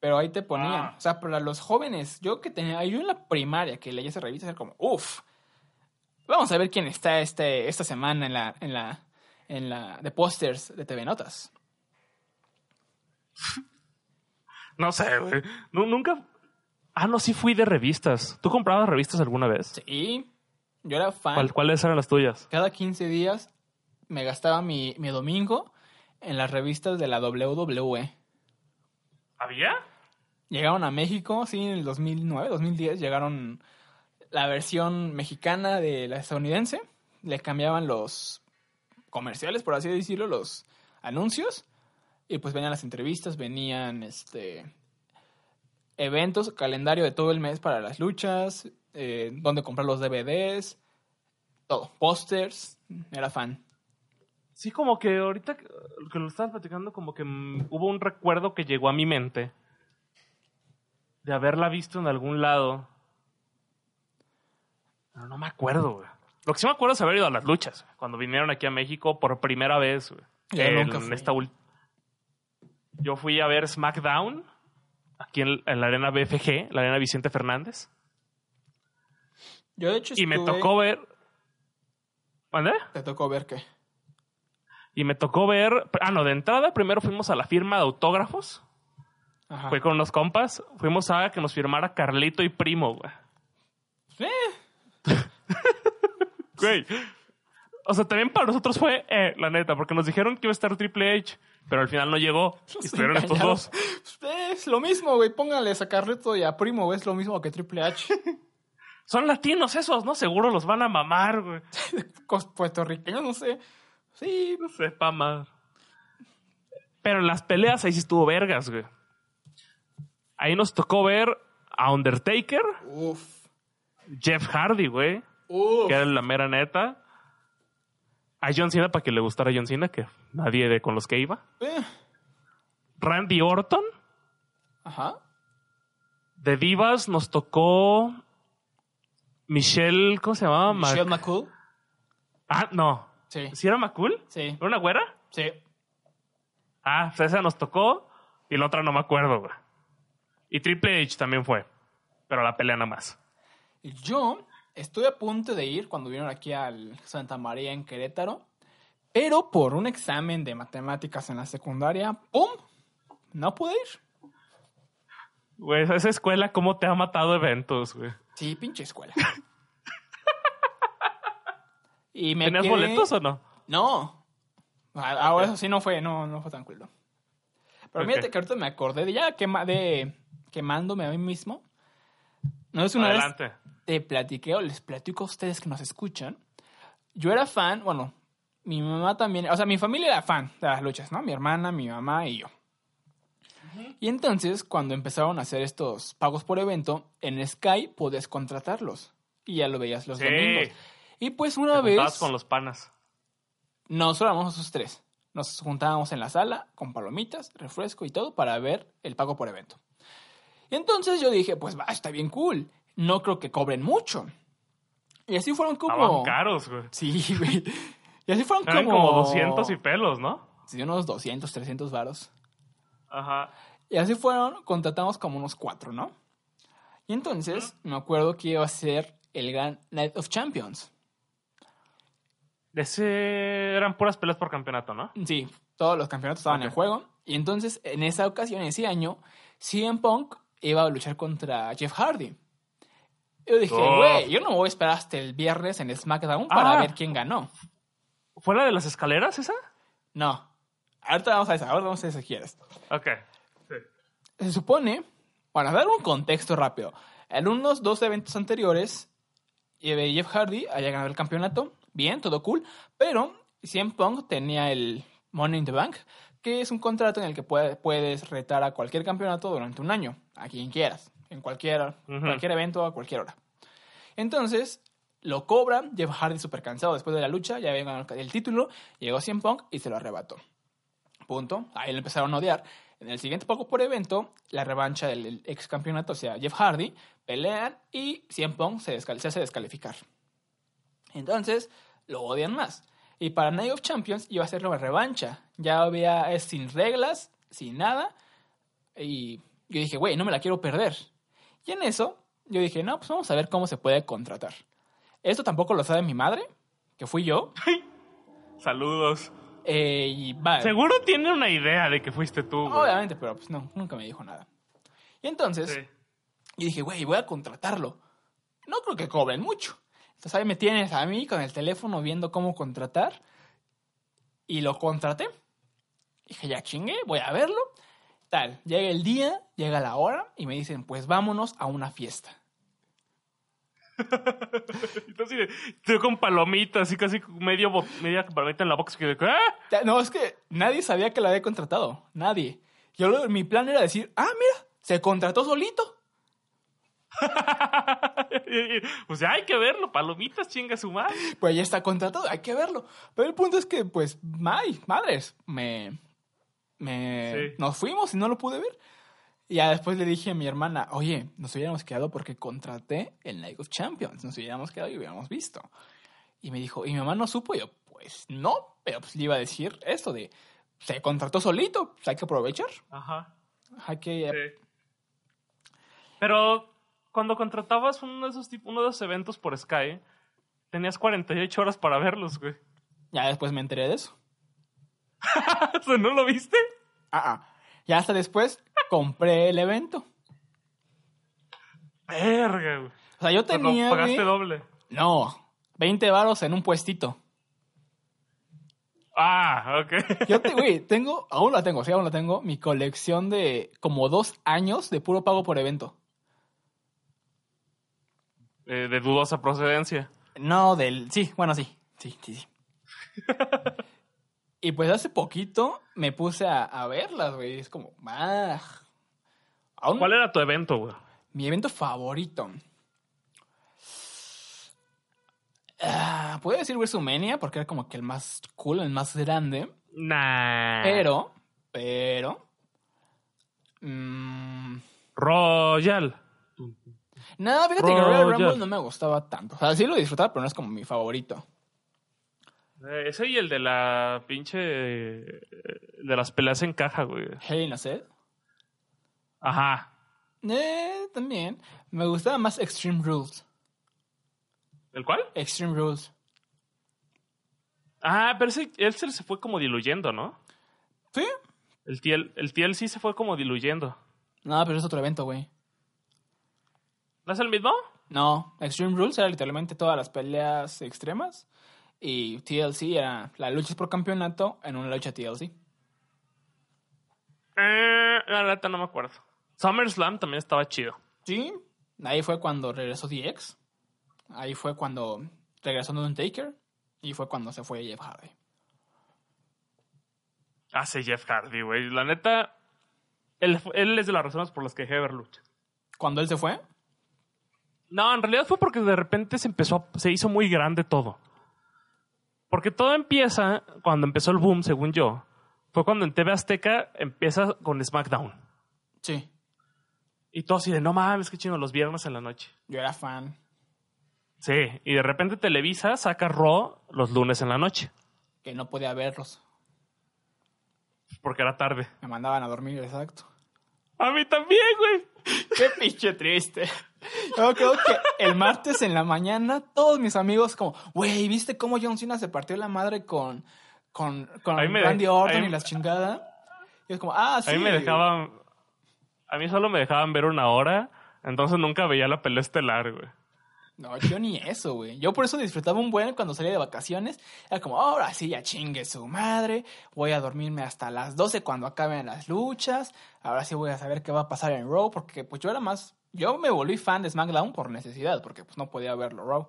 pero ahí te ponían. Ah. O sea, para los jóvenes, yo que tenía, yo en la primaria que leía esa revista, era como, uff, vamos a ver quién está este, esta semana en la, en la, en la, de pósters de TV Notas. No sé, güey. Nu- nunca. Ah, no, sí fui de revistas. ¿Tú comprabas revistas alguna vez? Sí, yo era fan. ¿Cuál- ¿Cuáles eran las tuyas? Cada 15 días me gastaba mi, mi domingo en las revistas de la WWE. ¿Había? Llegaron a México, sí, en el 2009, 2010, llegaron la versión mexicana de la estadounidense. Le cambiaban los comerciales, por así decirlo, los anuncios. Y pues venían las entrevistas, venían este eventos, calendario de todo el mes para las luchas, eh, dónde comprar los DVDs, todo, pósters. Era fan. Sí, como que ahorita que lo estabas platicando, como que mm, hubo un recuerdo que llegó a mi mente de haberla visto en algún lado. Pero no me acuerdo, güey. Lo que sí me acuerdo es haber ido a las luchas, cuando vinieron aquí a México por primera vez. Yo En nunca fui. esta ul- Yo fui a ver SmackDown aquí en, en la arena BFG, la arena Vicente Fernández. Yo de hecho Y me tocó ver... ¿Mande? Te tocó ver qué. Y me tocó ver... Ah, no, de entrada primero fuimos a la firma de autógrafos. Ajá. Fue con unos compas. Fuimos a que nos firmara Carlito y Primo, güey. Eh, Güey. O sea, también para nosotros fue, eh, la neta, porque nos dijeron que iba a estar Triple H, pero al final no llegó. Y estuvieron estos dos. Es lo mismo, güey. Póngales a Carleto y a Primo, es lo mismo que Triple H. Son latinos esos, ¿no? Seguro los van a mamar, güey. Puertorriqueños, no sé. Sí, No sé, pa' más. Pero en las peleas ahí sí estuvo vergas, güey. Ahí nos tocó ver a Undertaker, uff. Jeff Hardy, güey, Que era la mera neta. A John Cena para que le gustara John Cena, que nadie de con los que iba. Eh, Randy Orton. Ajá. De Divas nos tocó Michelle, ¿cómo se llamaba? Mac- Michelle McCool. Ah, no. Sí. ¿Sí era McCool? Sí. ¿Era una güera? Sí. Ah, pues esa nos tocó y la otra no me acuerdo, güey. Y Triple H también fue, pero la pelea nada más. Y yo estuve a punto de ir cuando vinieron aquí al Santa María en Querétaro, pero por un examen de matemáticas en la secundaria, ¡pum! No pude ir. Güey, esa escuela, ¿cómo te ha matado eventos, güey? Sí, pinche escuela. y me ¿Tenías quedé- boletos o no? No. Ah, Ahora eso sí no fue, no, no fue no. Pero Ok. fíjate que ahorita me acordé de ya quema, de quemándome a mí mismo. No es una Adelante. vez te platiqué o les platico a ustedes que nos escuchan. Yo era fan, bueno, mi mamá también, o sea, mi familia era fan de las luchas, ¿no? Mi hermana, mi mamá y yo. Y entonces, cuando empezaron a hacer estos pagos por evento, en Sky podías contratarlos. y ya lo veías los Sí. domingos. Y pues Te una juntabas vez con los panas. nos éramos esos tres. Nos juntábamos en la sala con palomitas, refresco y todo para ver el pago por evento. Y entonces yo dije, pues va, está bien cool. No creo que cobren mucho. Y así fueron Estaban como... caros, güey. Sí, güey. Y así fueron Eran como... como 200 y pelos, ¿no? Sí, unos 200, 300 varos. Ajá. Y así fueron, contratamos como unos cuatro, ¿no? Y entonces me acuerdo que iba a ser el gran Night of Champions. Ese eran puras peleas por campeonato, ¿no? Sí, todos los campeonatos estaban en Ok. juego. Y entonces, en esa ocasión, ese año, CM Punk iba a luchar contra Jeff Hardy. Yo dije, Oh. güey, yo no voy a esperar hasta el viernes en SmackDown para Ah. ver quién ganó. ¿Fue la de las escaleras esa? No. Ahorita vamos a eso, ahora vamos a eso si quieres. Ok. Sí. Se supone, para dar un contexto rápido, en unos dos eventos anteriores, Jeff Hardy había ganado el campeonato, bien, todo cool, pero CM Punk tenía el Money in the Bank, que es un contrato en el que puede- puedes retar a cualquier campeonato durante un año, a quien quieras, en cualquier, evento, a cualquier hora. Entonces, lo cobra, Jeff Hardy súper cansado después de la lucha, ya había ganado el título, llegó CM Punk y se lo arrebató. Punto. Ahí lo empezaron a odiar. En el siguiente poco por evento, la revancha del el ex campeonato, o sea, Jeff Hardy, pelean y CM Punk se, se hace descalificar. Entonces, lo odian más. Y para Night of Champions iba a ser la revancha. Ya había, es sin reglas, sin nada. Y yo dije, güey, no me la quiero perder. Y en eso, yo dije, no, pues vamos a ver cómo se puede contratar. Esto tampoco lo sabe mi madre, que fui yo. Saludos. eh, y. Seguro tiene una idea de que fuiste tú, güey. Obviamente, pero pues no, nunca me dijo nada. Y entonces, Sí. yo dije, güey, voy a contratarlo. No creo que cobren mucho. Entonces ahí me tienes a mí con el teléfono viendo cómo contratar. Y lo contraté. Dije, ya chingué, voy a verlo. Tal, llega el día, llega la hora y me dicen, pues vámonos a una fiesta. Entonces, estoy con palomitas, así casi medio media palomita en la boca. así que. Ya, No, es que nadie sabía que lo había contratado. Nadie. Yo mi plan era decir, ah, mira, se contrató solito. pues ya hay que verlo, palomitas, chinga su madre. pues ya está contratado, hay que verlo. Pero el punto es que, pues, ay, madres, me, me, Sí. nos fuimos y no lo pude ver. Y ya después le dije a mi hermana, oye, nos hubiéramos quedado porque contraté el Night of Champions, nos hubiéramos quedado y hubiéramos visto. Y me dijo, ¿y mi mamá no supo? Y yo, pues no, pero pues le iba a decir esto de, se contrató solito, pues hay que aprovechar, Ajá. hay que... Sí. Pero cuando contratabas uno de esos tipos, uno de esos eventos por Sky, tenías 48 horas para verlos, güey. Ya después me enteré de eso. ¿No lo viste? Ah, ah. Ya hasta después compré el evento. Verga, güey. O sea, yo tenía... pagaste güey, doble. No, 20 varos en un puestito. Ah, ok. Yo, te, güey, tengo, aún la tengo, sí, aún la tengo, mi colección de como dos años de puro pago por evento. Eh, de dudosa procedencia. No, del, sí, bueno, sí, sí, sí, sí. y pues hace poquito me puse a, a verlas, güey, es como, ah, aún, ¿Cuál era tu evento, güey? mi evento favorito. Ah, Puedo decir WrestleMania porque era como que el más cool, el más grande. Nah. Pero, pero. mm, Royal. Nada, fíjate que Royal. Rumble no me gustaba tanto. O sea, sí lo disfrutaba, pero no es como mi favorito. Eh, ese y el de la pinche. eh, De las peleas en caja, güey. Hell in a Cell. Ajá. Eh, también. Me gustaba más Extreme Rules. ¿El cuál? Extreme Rules. Ah, pero ese, él se se fue como diluyendo, ¿no? ¿Sí? El TL, el TLC se fue como diluyendo. No, pero es otro evento, güey. ¿No es el mismo? No, Extreme Rules era literalmente todas las peleas extremas. Y TLC era las luchas por campeonato en una lucha TLC. Eh, la neta no me acuerdo. SummerSlam también estaba chido. Sí, ahí fue cuando regresó DX. Ahí fue cuando regresó Undertaker. Y fue cuando se fue Jeff Hardy. Hace Jeff Hardy, güey. La neta, él, él es de las razones por las que Heber lucha. Cuando él se fue, No, en realidad fue porque de repente se empezó, a- se hizo muy grande todo. Porque todo empieza, cuando empezó el boom, según yo, fue cuando en TV Azteca empieza con SmackDown. Sí. Y todo así de, no mames, qué chino, los viernes en la noche. Yo era fan. Sí, y de repente Televisa saca Raw los lunes en la noche, Que no podía verlos. porque era tarde. Me mandaban a dormir, exacto. A mí también, güey. Qué pinche triste. Yo creo que el martes en la mañana, todos mis amigos, como, güey, ¿viste cómo John Cena se partió la madre con, con, con me Randy Orton ahí- y las chingadas? Y es como, ah, sí. A mí me dejaban, a mí solo me dejaban ver una hora, entonces nunca veía la pelea estelar, güey. No, yo ni eso, güey. Yo por eso disfrutaba un buen cuando salía de vacaciones. Era como, ahora sí, ya chingue su madre. Voy a dormirme hasta las 12 cuando acaben las luchas. Ahora sí voy a saber qué va a pasar en Raw. Porque pues yo era más... Yo me volví fan de SmackDown por necesidad. Porque pues no podía verlo Raw.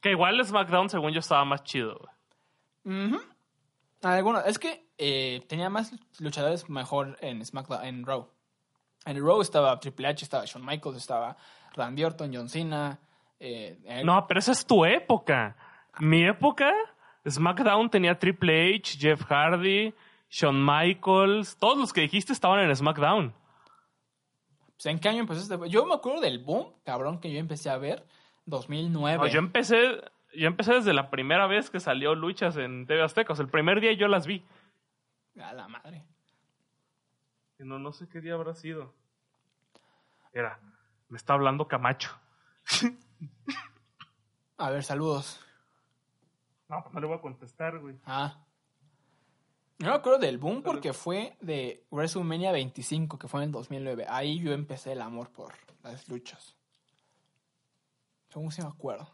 Que igual SmackDown, según yo, estaba más chido, güey. Algunos, es que eh, tenía más luchadores mejor en SmackDown, en Raw. En Raw estaba Triple H, estaba Shawn Michaels, estaba Randy Orton, John Cena. eh, eh, No, pero esa es tu época. Mi época, SmackDown tenía Triple H, Jeff Hardy, Shawn Michaels, todos los que dijiste estaban en SmackDown. Pues, ¿En qué año empezó este? Yo me acuerdo del boom, cabrón, que yo empecé a ver. 2009. No, yo empecé, yo empecé desde la primera vez que salió luchas en TV Azteca. O sea, el primer día yo las vi. A la madre. No, no sé qué día habrá sido. Era, me está hablando Camacho. A ver, saludos. No, pues no le voy a contestar, güey. Ah. Yo me acuerdo del boom porque fue de WrestleMania 25, que fue en el 2009. Ahí yo empecé el amor por las luchas. Según si me acuerdo.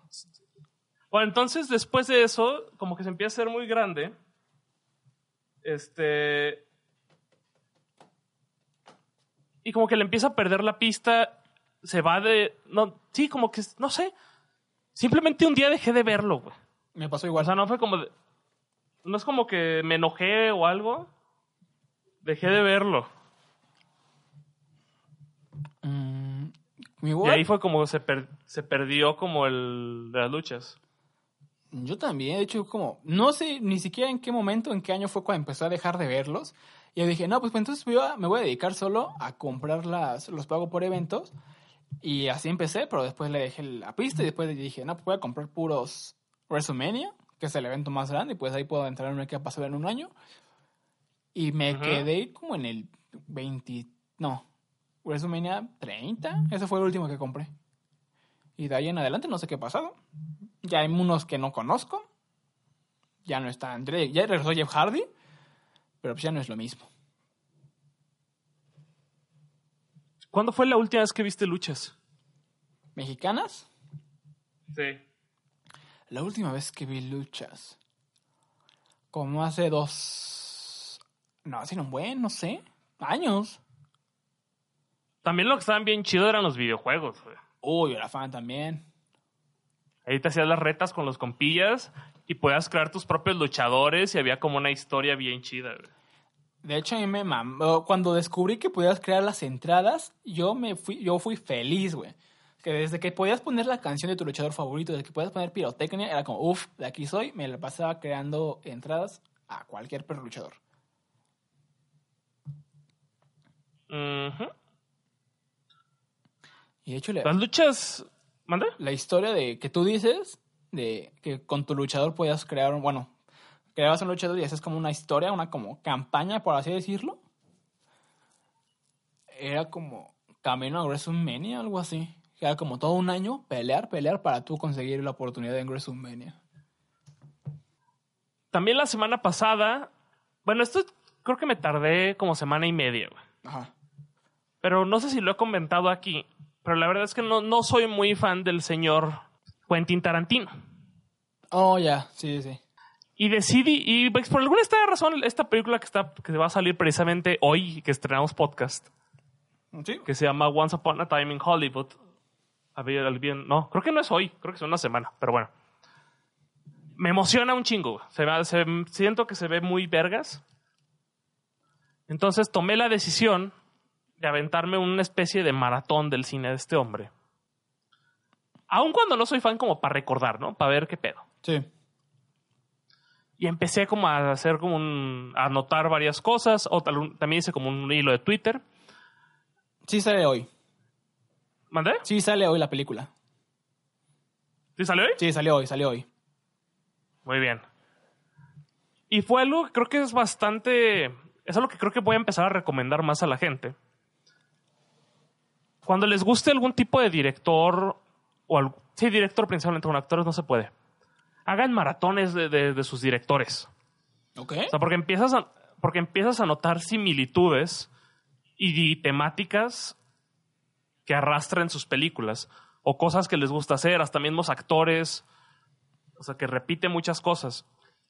Bueno, entonces después de eso, como que se empieza a ser muy grande. Este. Y como que le empieza a perder la pista. Se va de. No, sí, como que. No sé. Simplemente un día dejé de verlo, güey. Me pasó O igual. sea, no fue como. de- no es como que me enojé o algo. Dejé de verlo. Mm, Y ahí fue como se, per- se perdió como el de las luchas. Yo también, de hecho, como, no sé ni siquiera en qué momento, en qué año fue cuando empecé a dejar de verlos. Y yo dije, no, pues, pues, entonces me voy a dedicar solo a comprar las, los pago por eventos. Y así empecé, pero después le dejé la pista y después dije, no, pues voy a comprar puros WrestleMania, que es el evento más grande, y pues ahí puedo entrar en el que ha pasado en un año. Y me quedé como en el 20, no, WrestleMania 30, ese fue el último que compré. Y de ahí en adelante no sé qué ha pasado. Ya hay unos que no conozco. Ya no está André. Ya regresó Jeff Hardy. Pero pues ya no es lo mismo. ¿Cuándo fue la última vez que viste luchas? ¿Mexicanas? Sí. La última vez que vi luchas. Como hace dos. No, hace un buen, no sé. Años. También lo que estaban bien chido eran los videojuegos, güey. Uy, yo era fan también. Ahí te hacías las retas con los compillas y podías crear tus propios luchadores y había como una historia bien chida, güey. De hecho, a mí me mamó. Cuando descubrí que podías crear las entradas, yo me fui, yo fui feliz, güey. Que desde que podías poner la canción de tu luchador favorito, desde que podías poner pirotecnia, era como, uff, de aquí soy. Me la pasaba creando entradas a cualquier perro luchador. Y de hecho, Las luchas... ¿Manda? la historia de que tú dices, de que con tu luchador podías crear, un- bueno, creabas un luchador y haces como una historia, una como campaña, por así decirlo. Era como camino a WrestleMania, algo así. Era como todo un año pelear, pelear para tú conseguir la oportunidad en WrestleMania. También la semana pasada... Bueno, esto creo que me tardé como semana y media, güey. Ajá. Pero no sé si lo he comentado aquí. Pero la verdad es que no, no soy muy fan del señor Quentin Tarantino. Oh, ya, sí, sí. Y decidí, y pues, por alguna razón, esta película que, está, que va a salir precisamente hoy, que estrenamos podcast, Sí. que se llama Once Upon a Time in Hollywood. A ver, al bien, no, creo que no es hoy, creo que es una semana, pero bueno. Me emociona un chingo. Se, se- siento que se ve muy vergas. Entonces tomé la decisión de aventarme una especie de maratón del cine de este hombre. Aun cuando no soy fan, como para recordar, ¿no? Para ver qué pedo. Sí. Y empecé como a hacer como un. a anotar varias cosas. O tal- también hice como un hilo de Twitter. Sí sale hoy. ¿Mandé? Sí sale hoy la película. ¿Sí salió hoy? Sí, salió hoy, salió hoy. Muy bien. Y fue algo que creo que es bastante. Es algo que creo que voy a empezar a recomendar más a la gente. Cuando les guste algún tipo de director, o al- sí, director principalmente, con actores no se puede. Hagan maratones de, de- de sus directores. ¿Ok? O sea, porque empiezas a, porque empiezas a notar similitudes y, y temáticas que arrastran sus películas. O cosas que les gusta hacer, hasta mismos actores. O sea, que repite muchas cosas.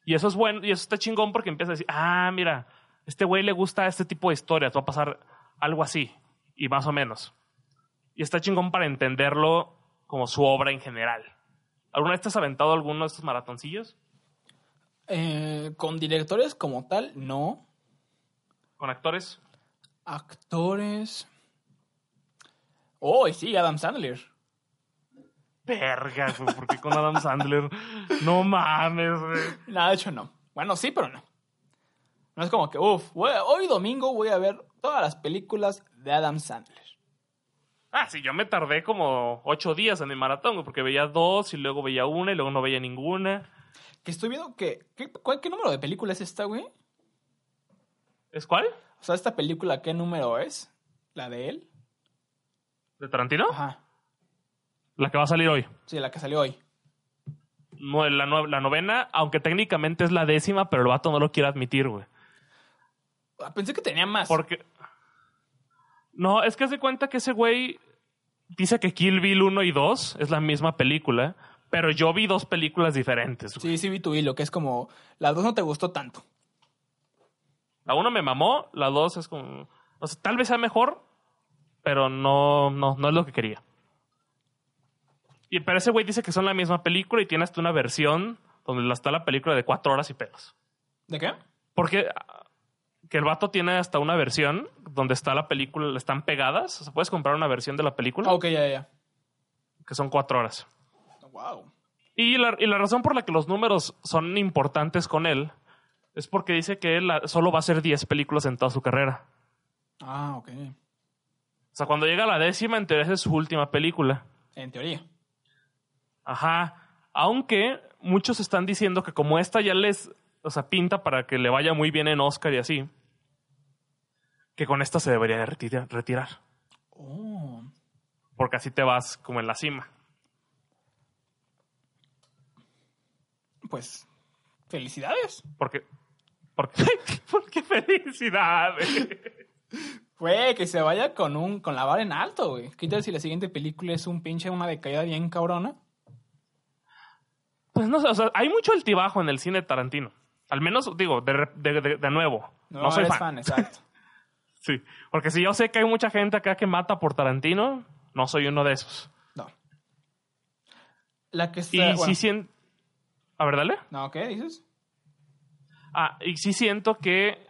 Y eso es bueno, y eso está chingón porque empiezas a decir, ah, mira, este güey le gusta este tipo de historias, va a pasar algo así, y más o menos. Y está chingón para entenderlo como su obra en general. ¿Alguna vez te has aventado alguno de estos maratoncillos? Eh, con directores como tal, no. ¿Con actores? Actores. Oh, sí, Adam Sandler. Verga, güey, ¿por qué con Adam Sandler? No mames, güey. Nada, de hecho no. Bueno, sí, pero no. No es como que, uff, hoy domingo voy a ver todas las películas de Adam Sandler. Ah, sí, yo me tardé como ocho días en el maratón, porque veía dos y luego veía una y luego no veía ninguna. Que estoy viendo que. ¿qué, cuál- qué número de película es esta, güey? ¿Es cuál? O sea, esta película, ¿qué número es? ¿La de él? ¿De Tarantino? Ajá. La que va a salir hoy. Sí, la que salió hoy. No, la, nue- la novena, aunque técnicamente es la décima, pero el vato no lo quiere admitir, güey. Ah, Pensé que tenía más. Porque. No, es que se cuenta que ese güey dice que Kill Bill 1 y 2 es la misma película, pero yo vi dos películas diferentes. güey. Sí, sí vi tu hilo, que es como. La dos no te gustó tanto. La 1 me mamó, la 2 es como. O sea, tal vez sea mejor, pero no, no, no es lo que quería. Y, pero ese güey dice que son la misma película y tiene hasta una versión donde está la película de cuatro horas y pedos. ¿De qué? Porque ah, que el vato tiene hasta una versión donde está la película, están pegadas. O sea, puedes comprar una versión de la película Ah, ok, ya, ya. que son cuatro horas. Wow. Y la, y la razón por la que los números son importantes con él es porque dice que él ah, solo va a hacer 10 películas en toda su carrera. Ah, ok. O sea, cuando llega a la décima, en teoría esa es su última película. En teoría. Ajá. Aunque muchos están diciendo que como esta ya les, o sea, pinta para que le vaya muy bien en Oscar y así, que con esta se debería de retira- retirar. Oh. Porque así te vas como en la cima. Pues. Felicidades. Porque, porque, porque felicidades. Güey, que se vaya con un con la vara en alto, güey. ¿Qué tal si la siguiente película es un pinche una decaída bien cabrona? Pues no sé, o sea, hay mucho altibajo en el cine de Tarantino. Al menos, digo, de, de- de- de nuevo. No, soy fan. exacto. Sí. Porque si yo sé que hay mucha gente acá que mata por Tarantino, no soy uno de esos. No. La que está. Y bueno, sí siento. A ver, dale. No, ¿qué dices? Ah, y sí siento que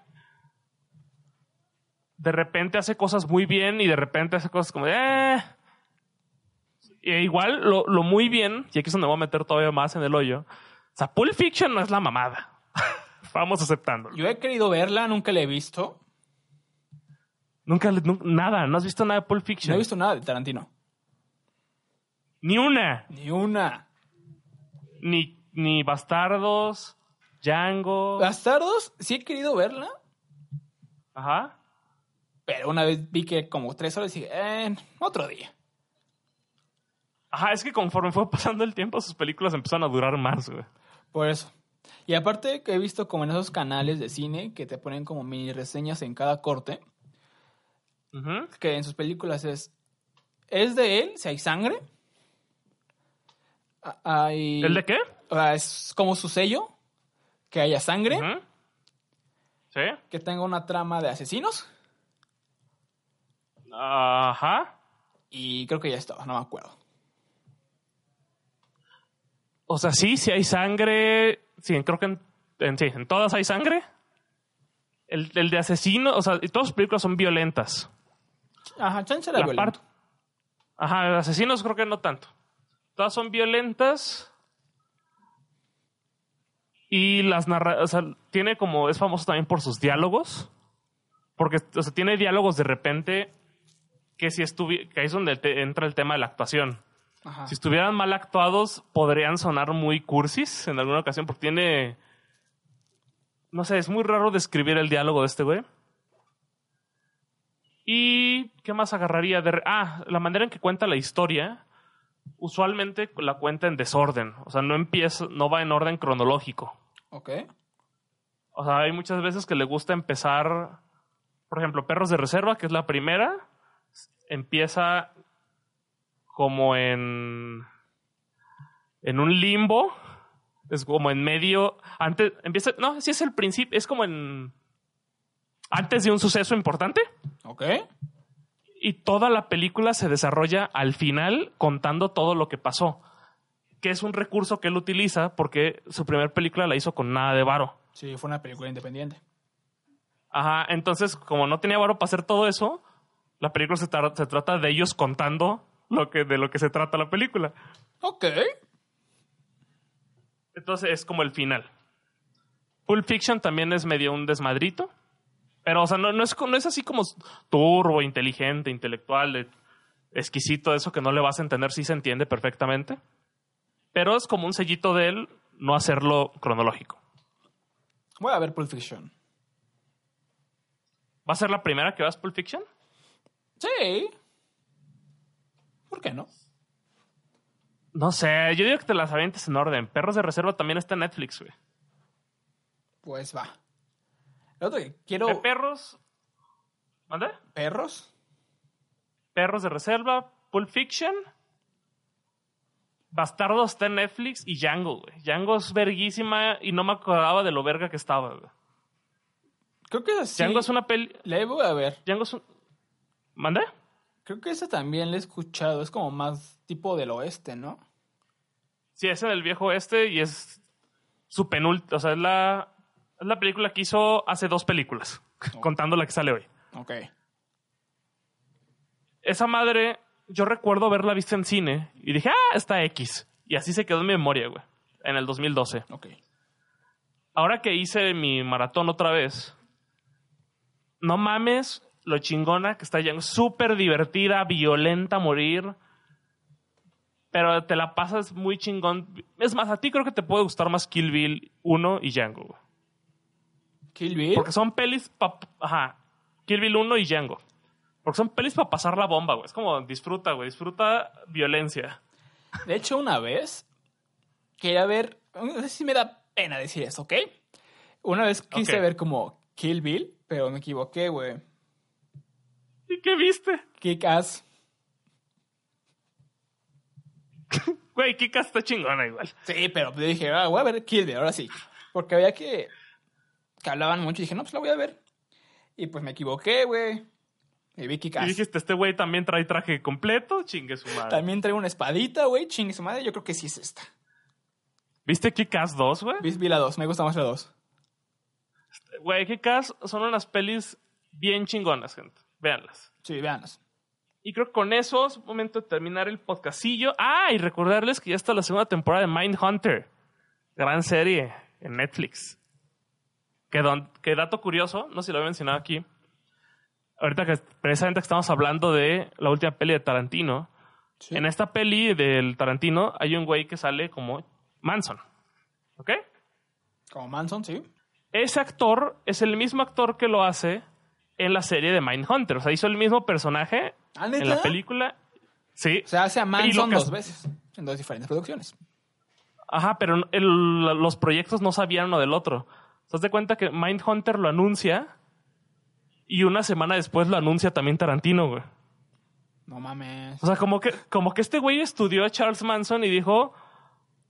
de repente hace cosas muy bien y de repente hace cosas como de, eh. E igual lo, lo muy bien, y aquí es donde voy a meter todavía más en el hoyo. O sea, Pulp Fiction no es la mamada. Vamos aceptándolo. Yo he querido verla, nunca la he visto. Nunca, le- nu- nada, no has visto nada de Pulp Fiction. No he visto nada de Tarantino. Ni una. Ni una. Ni, ni Bastardos, Django. Bastardos, sí he querido verla, Ajá. Pero una vez vi que como tres horas y dije, eh, otro día. Ajá, es que conforme fue pasando el tiempo, sus películas empezaron a durar más, güey. Por eso. Y aparte que he visto como en esos canales de cine que te ponen como mini reseñas en cada corte, que en sus películas es, ¿es de él si hay sangre? Ah, Hay, ¿El de qué? sea, es como su sello, que haya sangre. Sí. que tenga una trama de asesinos, Ajá. y creo que ya estaba, no me acuerdo. O sea, sí, sí hay sangre. Sí, creo que en, en- sí, en todas hay sangre. El, el de asesino, o sea, y todas las películas son violentas. Ajá, chance era La violento. Ajá, de asesinos creo que no tanto. Todas son violentas. Y las narra... O sea, tiene como... Es famoso también por sus diálogos. Porque, o sea, tiene diálogos de repente que si estuviera... Que ahí es donde te entra el tema de la actuación. Ajá. Si estuvieran mal actuados, podrían sonar muy cursis en alguna ocasión, porque tiene. No sé, es muy raro describir el diálogo de este güey. ¿Y qué más agarraría? De... Ah, la manera en que cuenta la historia, usualmente la cuenta en desorden. O sea, no empieza, no va en orden cronológico. Ok. O sea, hay muchas veces que le gusta empezar, por ejemplo, Perros de Reserva, que es la primera, empieza como en en un limbo, es como en medio, antes empieza, no, sí es el principio, es como en antes de un suceso importante Ok. y toda la película se desarrolla al final contando todo lo que pasó, que es un recurso que él utiliza porque su primera película la hizo con nada de varo. Sí, fue una película independiente. Ajá, entonces, como no tenía varo para hacer todo eso, la película se, tra- se trata de ellos contando lo que, de lo que se trata la película. Ok. Entonces es como el final. Pulp Fiction también es medio un desmadrito. Pero, o sea, no, no es, co- no es así como turbo, inteligente, intelectual, de- exquisito, eso que no le vas a entender, sí se entiende perfectamente. Pero es como un sellito de él no hacerlo cronológico. Voy a ver Pulp Fiction. ¿Va a ser la primera que veas Pulp Fiction? Sí. ¿Por qué no? No sé, yo digo que te las avientes en orden. Perros de Reserva también está en Netflix, güey. Pues va. El otro que quiero. De perros. ¿Mande? ¿Perros? Perros de Reserva, Pulp Fiction. Bastardo está en Netflix y Django, güey. Django es verguísima y no me acordaba de lo verga que estaba, güey. Creo que esa sí. Django es una peli. Le voy a ver. Django es un. ¿Mande? Creo que esa también la he escuchado. Es como más tipo del oeste, ¿no? Sí, ese del viejo este y es su penúltima. O sea, es la, es la película que hizo hace dos películas, contando la que sale hoy. Ok. esa madre, yo recuerdo haberla visto en cine y dije, ah, está X. Y así se quedó en mi memoria, güey, en el 2012. Ok. Ahora que hice mi maratón otra vez, no mames lo chingona que está ya. Súper divertida, violenta a morir. Pero te la pasas muy chingón. Es más, a ti creo que te puede gustar más Kill Bill 1 y Django, güey. Kill Bill. Porque son pelis pa... Ajá. Kill Bill 1 y Django. Porque son pelis para pasar la bomba, güey. Es como disfruta, güey. Disfruta violencia. De hecho, una vez quería ver. No sé si me da pena decir eso, ¿ok? Una vez quise ver como Kill Bill, pero me equivoqué, güey. ¿Y qué viste? Kick Ass. Güey, Kika está chingona igual. Sí, pero yo dije, ah, voy a ver Kill Bill, ahora sí. Porque había que. que hablaban mucho y dije, no, pues la voy a ver. Y pues me equivoqué, güey. Y vi Kick Y Ass. dijiste, este güey también trae traje completo. Chingue su madre. También trae una espadita, güey. Chingue su madre. Yo creo que sí es esta. ¿Viste Kick-Ass 2, güey? Vi, vi la 2. Me gusta más la 2. Güey, Kick-Ass son unas pelis bien chingonas, gente. Véanlas. Sí, véanlas. Y creo que con eso es momento de terminar el podcastillo. Ah, y recordarles que ya está la segunda temporada de Mindhunter. Gran serie en Netflix. Que, don- que dato curioso, no sé si lo había mencionado aquí. Ahorita que precisamente que estamos hablando de la última peli de Tarantino. Sí. En esta peli del Tarantino hay un güey que sale como Manson. ¿Ok? Como Manson, sí. Ese actor es el mismo actor que lo hace en la serie de Mindhunter. O sea, hizo el mismo personaje ¿Ah, en la película. Sí. O sea, hace a Manson dos veces. En dos diferentes producciones. Ajá, pero el- los proyectos no sabían uno del otro. ¿Te das de cuenta que Mindhunter lo anuncia y una semana después lo anuncia también Tarantino, güey? No mames. O sea, como que, como que este güey estudió a Charles Manson y dijo,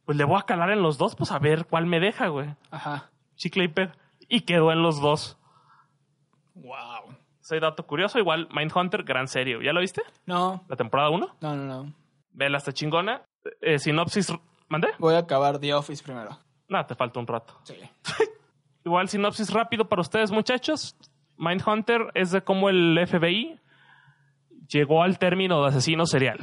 pues le voy a calar en los dos, pues a ver cuál me deja, güey. Ajá. Chicle y. Y quedó en los dos. Wow. Soy dato curioso, igual Mindhunter, gran serie. ¿Ya lo viste? No, La temporada 1. no, no, no. Vela, está chingona. Eh, sinopsis, ¿mandé? Voy a acabar The Office primero. Nada, te falta un rato. Sí. Igual sinopsis rápido para ustedes, muchachos. Mindhunter es de cómo el FBI llegó al término de asesino serial.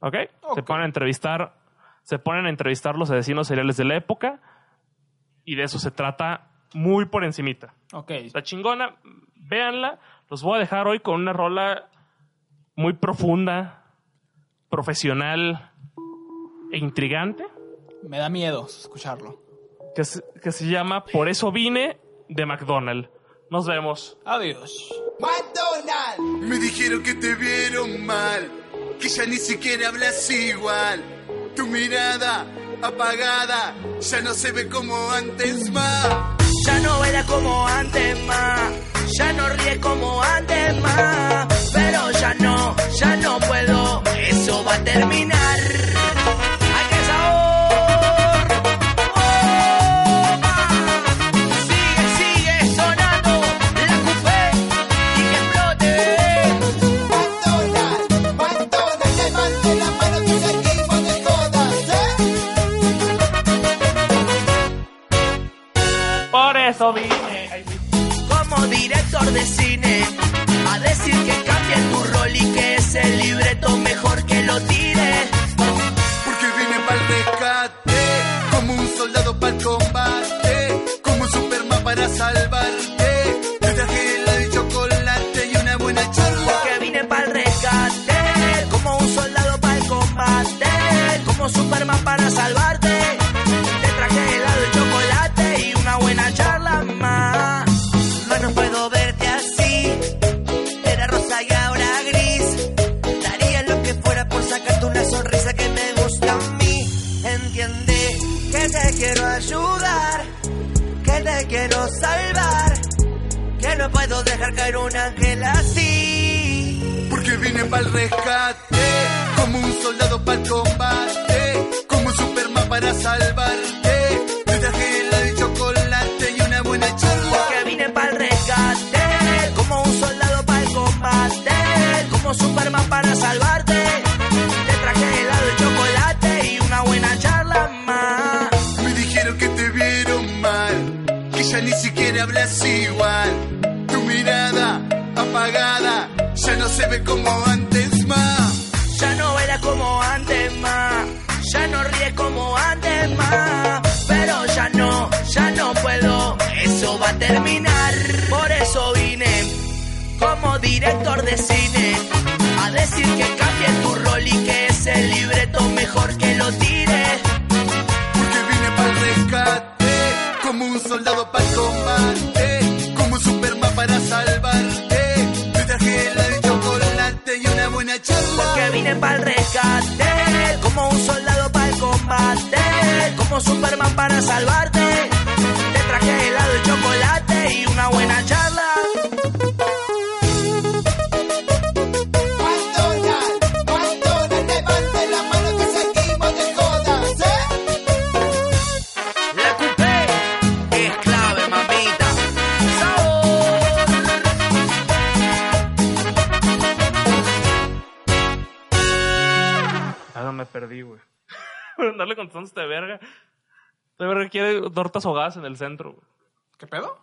¿Ok? Se ponen a entrevistar, se ponen a entrevistar los asesinos seriales de la época y de eso se trata muy por encimita. Ok. Está chingona, véanla. Los voy a dejar hoy con una rola muy profunda, profesional e intrigante Me da miedo escucharlo. que se, que se llama Por eso vine de McDonald's. Nos vemos. Adiós. McDonald's. Me dijeron que te vieron mal, que ya ni siquiera hablas igual. Tu mirada apagada ya no se ve como antes más. Ya no baila como antes más, ya no ríe como antes más, pero ya no, ya no puedo, eso va a terminar. Ese libreto mejor que lo tires. Que te quiero ayudar, que te quiero salvar, que no puedo dejar caer un ángel así. Porque vine para el rescate, como un soldado para el combate, como un Superman para salvarte. Siquiera hablas igual. Tu mirada apagada ya no se ve como antes más. Ya no baila como antes más, ya no ríe como antes más, pero ya no, ya no puedo, eso va a terminar. Por eso vine como director de cine a decir que cambie tu rol y que ese libreto mejor que lo tires. Contando este verga. Este verga quiere tortas ahogadas en el centro. ¿Qué pedo?